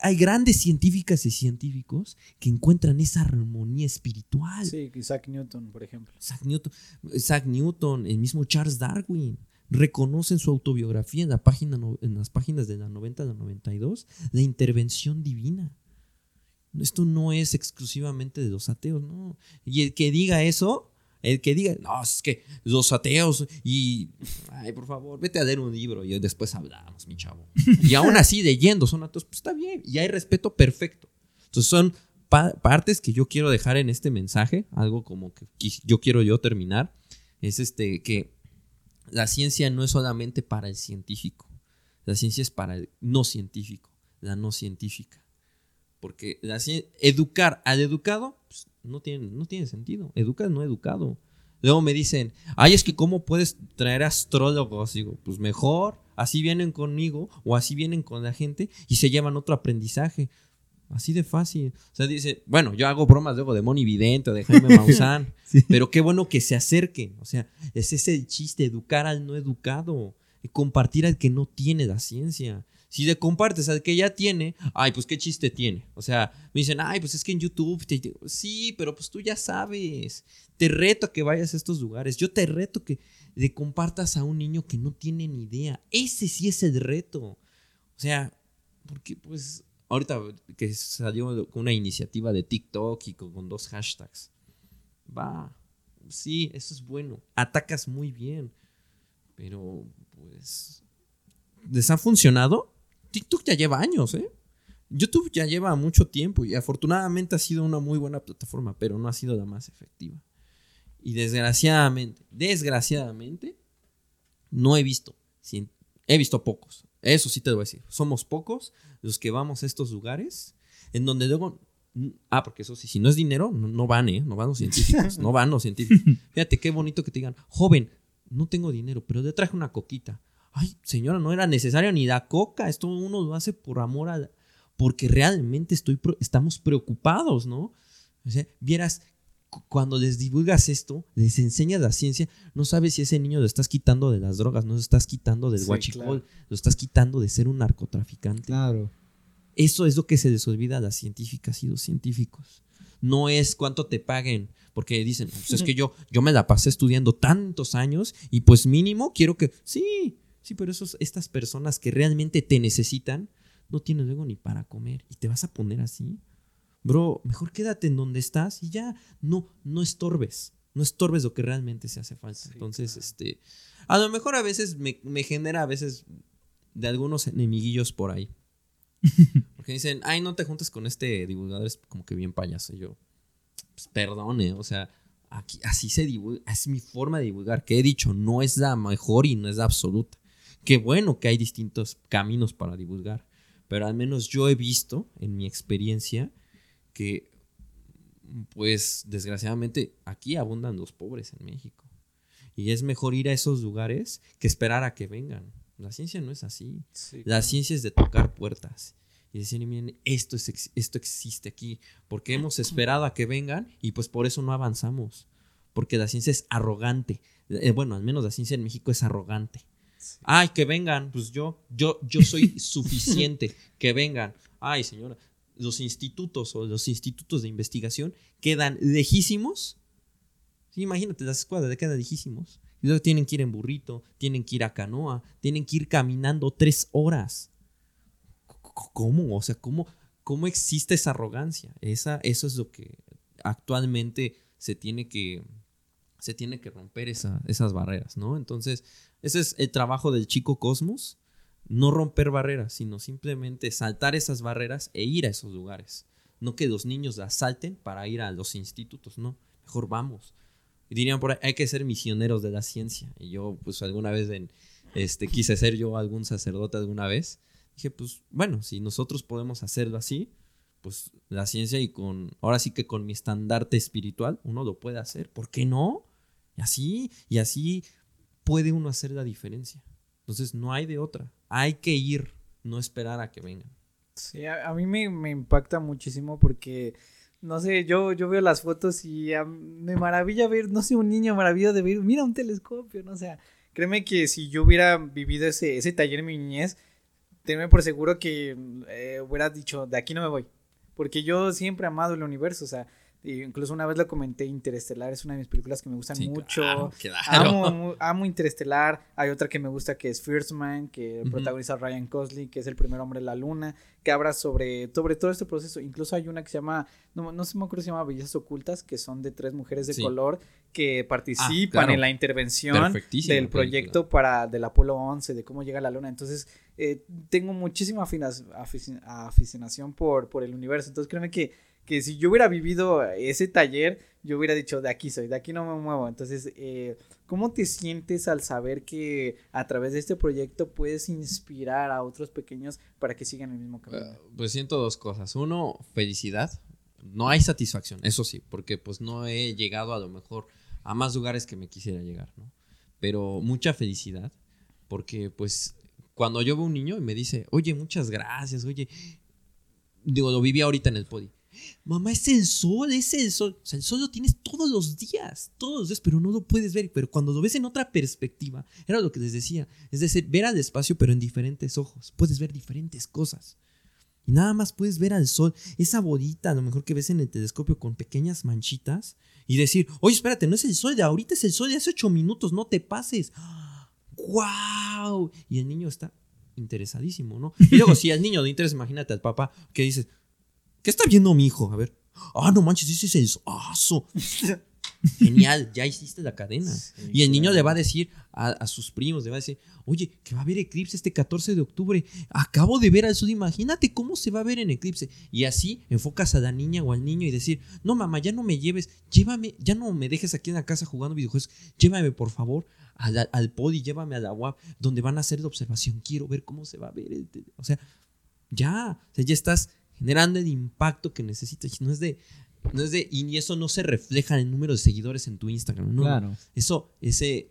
Hay grandes científicas y científicos que encuentran esa armonía espiritual. Sí, Isaac Newton, por ejemplo. Isaac Newton, Isaac Newton, el mismo Charles Darwin, reconocen su autobiografía en, la página, en las páginas de la 90 a la 92 la intervención divina. Esto no es exclusivamente de los ateos, no. Y el que diga eso, el que diga, no, es que los ateos y, ay, por favor, vete a leer un libro y después hablamos, mi chavo. Y aún así, leyendo, son ateos, pues está bien, y hay respeto perfecto. Entonces son partes que yo quiero dejar en este mensaje, algo como que yo quiero yo terminar, es este que la ciencia no es solamente para el científico, la ciencia es para el no científico, la no científica. Porque la educar al educado pues, no, tiene, no tiene sentido. Educa no educado. Luego me dicen, ay, es que cómo puedes traer astrólogos. Digo, pues mejor, así vienen conmigo o así vienen con la gente y se llevan otro aprendizaje. Así de fácil. O sea, dice, bueno, yo hago bromas luego de Moni Vidente o de Jaime Maussan, pero qué bueno que se acerquen. O sea, ese es el chiste, educar al no educado y compartir al que no tiene la ciencia. Si le compartes al que ya tiene, ay, pues qué chiste tiene. O sea, me dicen, ay, pues es que en YouTube, sí, pero pues tú ya sabes. Te reto a que vayas a estos lugares. Yo te reto que le compartas a un niño que no tiene ni idea. Ese sí es el reto. O sea, porque pues ahorita que salió una iniciativa de TikTok y con, dos hashtags. Va, sí, eso es bueno. Atacas muy bien. Pero, pues, ¿les ha funcionado? TikTok ya lleva años, ¿eh? YouTube ya lleva mucho tiempo y afortunadamente ha sido una muy buena plataforma, pero no ha sido la más efectiva. Y desgraciadamente, desgraciadamente, no he visto. He visto pocos. Eso sí te voy a decir. Somos pocos los que vamos a estos lugares en donde luego. Ah, porque eso sí, si no es dinero, no, van, ¿eh? No van los científicos. no van los científicos. Fíjate qué bonito que te digan, joven, no tengo dinero, pero te traje una coquita. Ay, señora, no era necesario ni la coca. Esto uno lo hace por amor a. Porque realmente estoy, estamos preocupados, ¿no? O sea, vieras cuando les divulgas esto, les enseñas la ciencia, no sabes si ese niño lo estás quitando de las drogas, no lo estás quitando del guachicol, lo estás quitando de ser un narcotraficante. Claro. Eso es lo que se les olvida a las científicas y los científicos. No es cuánto te paguen, porque dicen, pues es que yo, yo me la pasé estudiando tantos años y pues mínimo quiero que, sí, sí, pero esos, estas personas que realmente te necesitan, no tienen luego ni para comer y te vas a poner así bro, mejor quédate en donde estás y ya no, no estorbes. No estorbes lo que realmente se hace falta. Entonces, este, a lo mejor a veces me, genera a veces de algunos enemiguillos por ahí. Porque dicen, ay, no te juntes con este divulgador, es como que bien payaso. Y yo, pues perdone, o sea, aquí, así se divulga, es mi forma de divulgar. Que he dicho, no es la mejor y no es la absoluta. Qué bueno que hay distintos caminos para divulgar. Pero al menos yo he visto, en mi experiencia, que pues desgraciadamente aquí abundan los pobres en México. Y es mejor ir a esos lugares que esperar a que vengan. La ciencia no es así. la ciencia es de tocar puertas y decir, miren, esto, es, esto existe aquí, porque hemos esperado a que vengan y pues por eso no avanzamos. Porque la ciencia es arrogante. Eh, bueno, al menos la ciencia en México es arrogante. Ay, que vengan, pues yo, yo, yo soy suficiente, que vengan. Ay, señora, los institutos o los institutos de investigación quedan lejísimos. Sí, imagínate, las escuadras de quedan lejísimos. Y luego tienen que ir en burrito, tienen que ir a canoa, tienen que ir caminando tres horas. ¿Cómo? O sea, ¿cómo, cómo existe esa arrogancia? Esa, eso es lo que actualmente se tiene que, se tiene que romper esas barreras, ¿no? Entonces, ese es el trabajo del chico Cosmos no romper barreras, sino simplemente saltar esas barreras e ir a esos lugares. No que los niños las salten para ir a los institutos, no. Mejor vamos. Y dirían por ahí, hay que ser misioneros de la ciencia. Y yo, pues alguna vez en, este, quise ser yo algún sacerdote alguna vez. Dije, pues bueno, si nosotros podemos hacerlo así, pues la ciencia y con, ahora sí que con mi estandarte espiritual, uno lo puede hacer. ¿Por qué no? Y así, y así puede uno hacer la diferencia. Entonces no hay de otra hay que ir, no esperar a que vengan. Sí, a, mí me, impacta muchísimo porque, no sé, yo, yo veo las fotos y me maravilla ver, no sé, un niño maravilla de ver, mira un telescopio, no o sea, créeme que si yo hubiera vivido ese, ese taller en mi niñez, tenme por seguro que eh, hubiera dicho, de aquí no me voy, porque yo siempre he amado el universo, o sea, incluso una vez lo comenté, Interestelar es una de mis películas que me gustan mucho. Amo, amo, Interestelar. Hay otra que me gusta que es First Man, que protagoniza Ryan Cosley, que es el primer hombre en la luna, que habla sobre, sobre todo este proceso. Incluso hay una que se llama, no, no sé me acuerdo si se llama Bellezas Ocultas, que son de tres mujeres de color que participan ah, en la intervención del proyecto para del Apolo 11, de cómo llega a la luna. Entonces, eh, tengo muchísima aficionación por, por el universo. Entonces, créeme que que si yo hubiera vivido ese taller, yo hubiera dicho, de aquí soy, de aquí no me muevo. Entonces, eh, ¿cómo te sientes al saber que a través de este proyecto puedes inspirar a otros pequeños para que sigan el mismo camino? Uh, pues siento dos cosas. Uno, felicidad. No hay satisfacción, eso sí, porque pues no he llegado a lo mejor a más lugares que me quisiera llegar, ¿no? Pero mucha felicidad, porque pues cuando yo veo un niño y me dice, oye, muchas gracias, oye, digo, lo viví ahorita en el podi. Mamá, es el sol, es el sol. O sea, el sol lo tienes todos los días, todos los días, pero no lo puedes ver. Pero cuando lo ves en otra perspectiva, era lo que les decía. Es decir, ver al espacio, pero en diferentes ojos. Puedes ver diferentes cosas. Y nada más puedes ver al sol, esa bolita, a lo mejor que ves en el telescopio con pequeñas manchitas, y decir, oye, espérate, no es el sol de ahorita, es el sol de hace ocho minutos, no te pases. ¡Wow! Y el niño está interesadísimo, ¿no? Y luego, si al niño le interesa, imagínate al papá que dice, ¿qué está viendo mi hijo? A ver, ah, no manches, ese es el aso. Genial, ya hiciste la cadena. y el niño le va a decir a, sus primos, le va a decir, oye, que va a haber eclipse este 14 de octubre. Acabo de ver al sur, imagínate cómo se va a ver en eclipse. Y así enfocas a la niña o al niño y decir, no mamá, ya no me lleves, llévame, ya no me dejes aquí en la casa jugando videojuegos, llévame por favor al, al podi, llévame a la UAP, donde van a hacer la observación, quiero ver cómo se va a ver. o sea, ya, o sea, ya estás generando el impacto que necesitas. No es de, no es de, y eso no se refleja en el número de seguidores en tu Instagram. No, claro. Eso, ese,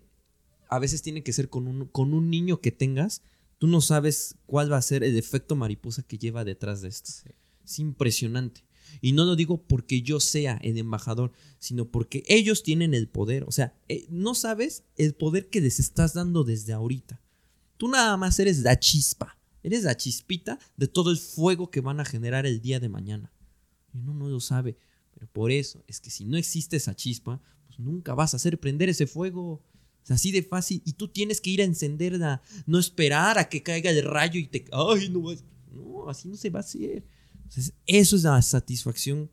a veces tiene que ser con un, con un niño que tengas. Tú no sabes cuál va a ser el efecto mariposa que lleva detrás de esto. Es impresionante. Y no lo digo porque yo sea el embajador, sino porque ellos tienen el poder. O sea, eh, no sabes el poder que les estás dando desde ahorita. Tú nada más eres la chispa. Eres la chispita de todo el fuego que van a generar el día de mañana. Y uno no lo sabe. Pero por eso es que si no existe esa chispa, pues nunca vas a hacer prender ese fuego. Es así de fácil. Y tú tienes que ir a encenderla. No esperar a que caiga el rayo y te. ¡Ay, no! No, así no se va a hacer. Entonces, eso es la satisfacción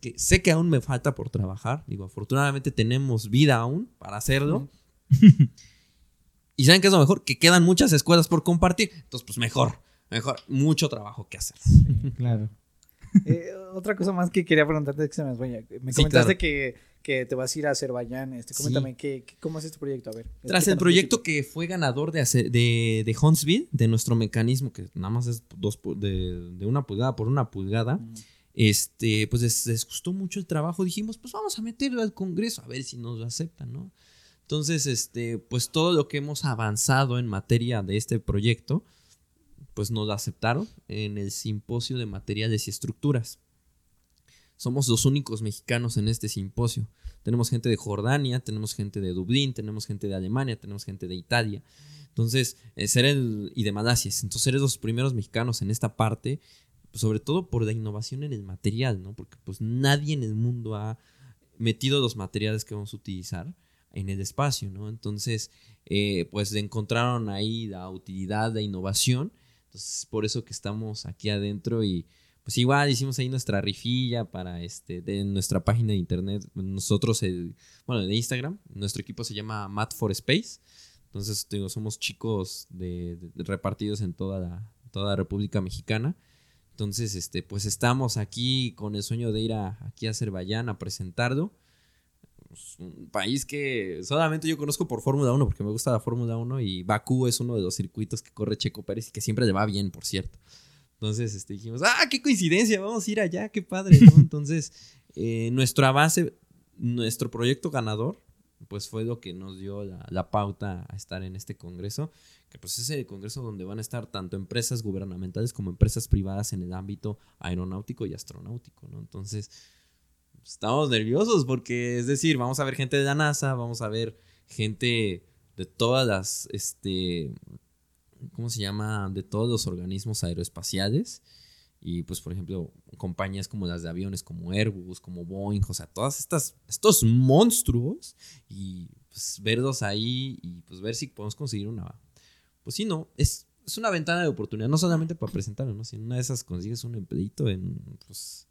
que sé que aún me falta por trabajar. Digo, afortunadamente tenemos vida aún para hacerlo. y saben que es lo mejor, que quedan muchas escuelas por compartir. Entonces, pues mejor, mejor, mucho trabajo que hacer. claro. Eh, otra cosa más que quería preguntarte que se me Me comentaste que, te vas a ir a Azerbaiyán. Este, coméntame, ¿cómo es este proyecto? A ver. Tras el proyecto que fue ganador de, de, de Huntsville, de nuestro mecanismo, que nada más es dos, de, una pulgada por una pulgada, este, pues les, gustó mucho el trabajo. Dijimos, pues vamos a meterlo al Congreso a ver si nos lo aceptan, ¿no? Entonces, este, pues todo lo que hemos avanzado en materia de este proyecto, pues nos aceptaron en el simposio de materiales y estructuras. Somos los únicos mexicanos en este simposio. Tenemos gente de Jordania, tenemos gente de Dublín, tenemos gente de Alemania, tenemos gente de Italia. Entonces, eh, ser el, y de Malasia. Entonces, eres los primeros mexicanos en esta parte, sobre todo por la innovación en el material, ¿no? Porque pues nadie en el mundo ha metido los materiales que vamos a utilizar en el espacio, ¿no? Entonces, eh, pues encontraron ahí la utilidad, la innovación entonces, por eso que estamos aquí adentro y pues igual hicimos ahí nuestra rifilla para este de nuestra página de internet. Nosotros, el, bueno, de Instagram, nuestro equipo se llama Mat for Space. Entonces, digo, somos chicos de, repartidos en toda la, toda la República Mexicana. Entonces, este, pues estamos aquí con el sueño de ir a, aquí a Azerbaiyán a presentarlo. Pues, un país que solamente yo conozco por Fórmula 1, porque me gusta la Fórmula 1 y Bakú es uno de los circuitos que corre Checo Pérez y que siempre le va bien, por cierto. Entonces este, dijimos, ah, qué coincidencia, vamos a ir allá, qué padre, Entonces, eh, nuestro avance, nuestro proyecto ganador, pues fue lo que nos dio la, pauta a estar en este congreso, que pues es el congreso donde van a estar tanto empresas gubernamentales como empresas privadas en el ámbito aeronáutico y astronáutico, ¿no? Entonces, estamos nerviosos porque, es decir, vamos a ver gente de la NASA, vamos a ver gente de todas las, este, ¿cómo se llama? De todos los organismos aeroespaciales. Y pues, por ejemplo, compañías como las de aviones, como Airbus, como Boeing, o sea, todas estas, estos monstruos. Y pues verlos ahí y pues ver si podemos conseguir una. Pues sí, no, es, es una ventana de oportunidad, no solamente para presentarlo, ¿no? Si una de esas consigues un empleito en, pues,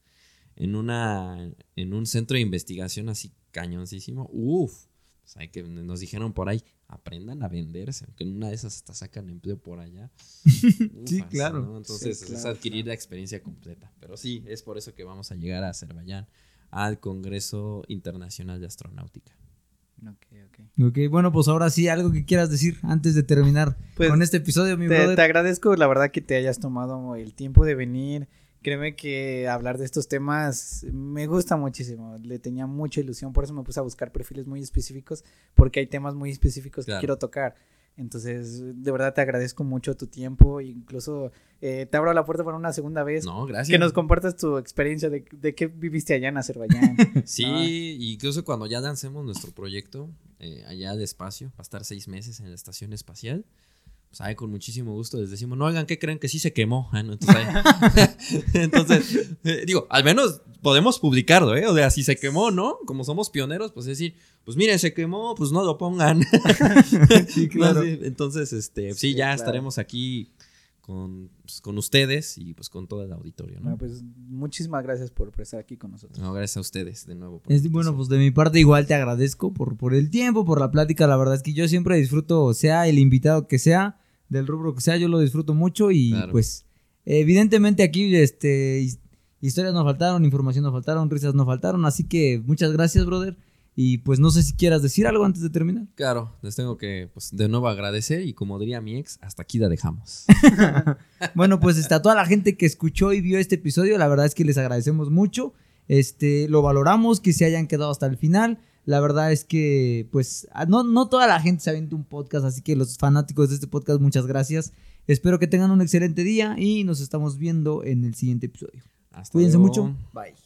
en, una, en un centro de investigación así cañoncísimo, uff, pues hay que, nos dijeron por ahí, aprendan a venderse, aunque en una de esas hasta sacan empleo por allá. Sí, claro. ¿no? Entonces Sí, es claro, adquirir la experiencia completa. Pero sí, es por eso que vamos a llegar a Azerbaiyán, al Congreso Internacional de Astronáutica. Ok, ok. Ok, bueno, pues ahora sí, algo que quieras decir antes de terminar Pues, con este episodio, mi Te, brother. te agradezco, la verdad, que te hayas tomado el tiempo de venir. Créeme que hablar de estos temas me gusta muchísimo. Le tenía mucha ilusión, por eso me puse a buscar perfiles muy específicos, porque hay temas muy específicos Claro. que quiero tocar. Entonces, de verdad te agradezco mucho tu tiempo. Incluso eh, te abro la puerta para una segunda vez. No, gracias. Que nos compartas tu experiencia de, de qué viviste allá en Azerbaiyán. Sí, Ah. incluso cuando ya lancemos nuestro proyecto eh, allá de espacio, va a estar seis meses en la estación espacial. Pues ahí con muchísimo gusto les decimos, no oigan, ¿qué creen que sí se quemó? Ah, Entonces, ahí- entonces, eh, digo, al menos podemos publicarlo, ¿eh? O sea, si se quemó, ¿no? Como somos pioneros, pues decir, pues miren, se quemó, pues no lo pongan. Sí, claro. No, sí, Entonces, este, sí, Sí, ya claro. estaremos aquí con, pues, con ustedes y pues con todo el auditorio, ¿no? Bueno, pues muchísimas gracias por, estar aquí con nosotros. No, gracias a ustedes de nuevo. por Es- bueno, pues de mi parte igual te agradezco por, por el tiempo, por la plática. La verdad es que yo siempre disfruto, sea el invitado que sea, del rubro que sea, yo lo disfruto mucho y Claro. pues evidentemente aquí este, his- historias no faltaron, información no faltaron, risas no faltaron. Así que muchas gracias, brother. Y pues no sé si quieras decir algo antes de terminar. Claro, les tengo que, pues, de nuevo agradecer y como diría mi ex, hasta aquí la dejamos. Bueno, pues está toda la gente que escuchó y vio este episodio, la verdad es que les agradecemos mucho. Este, lo valoramos que se hayan quedado hasta el final. La verdad es que, pues, a- no, no toda la gente se avienta un podcast, así que los fanáticos de este podcast, muchas gracias. Espero que tengan un excelente día y nos estamos viendo en el siguiente episodio. Hasta Cuídense luego. mucho. Bye.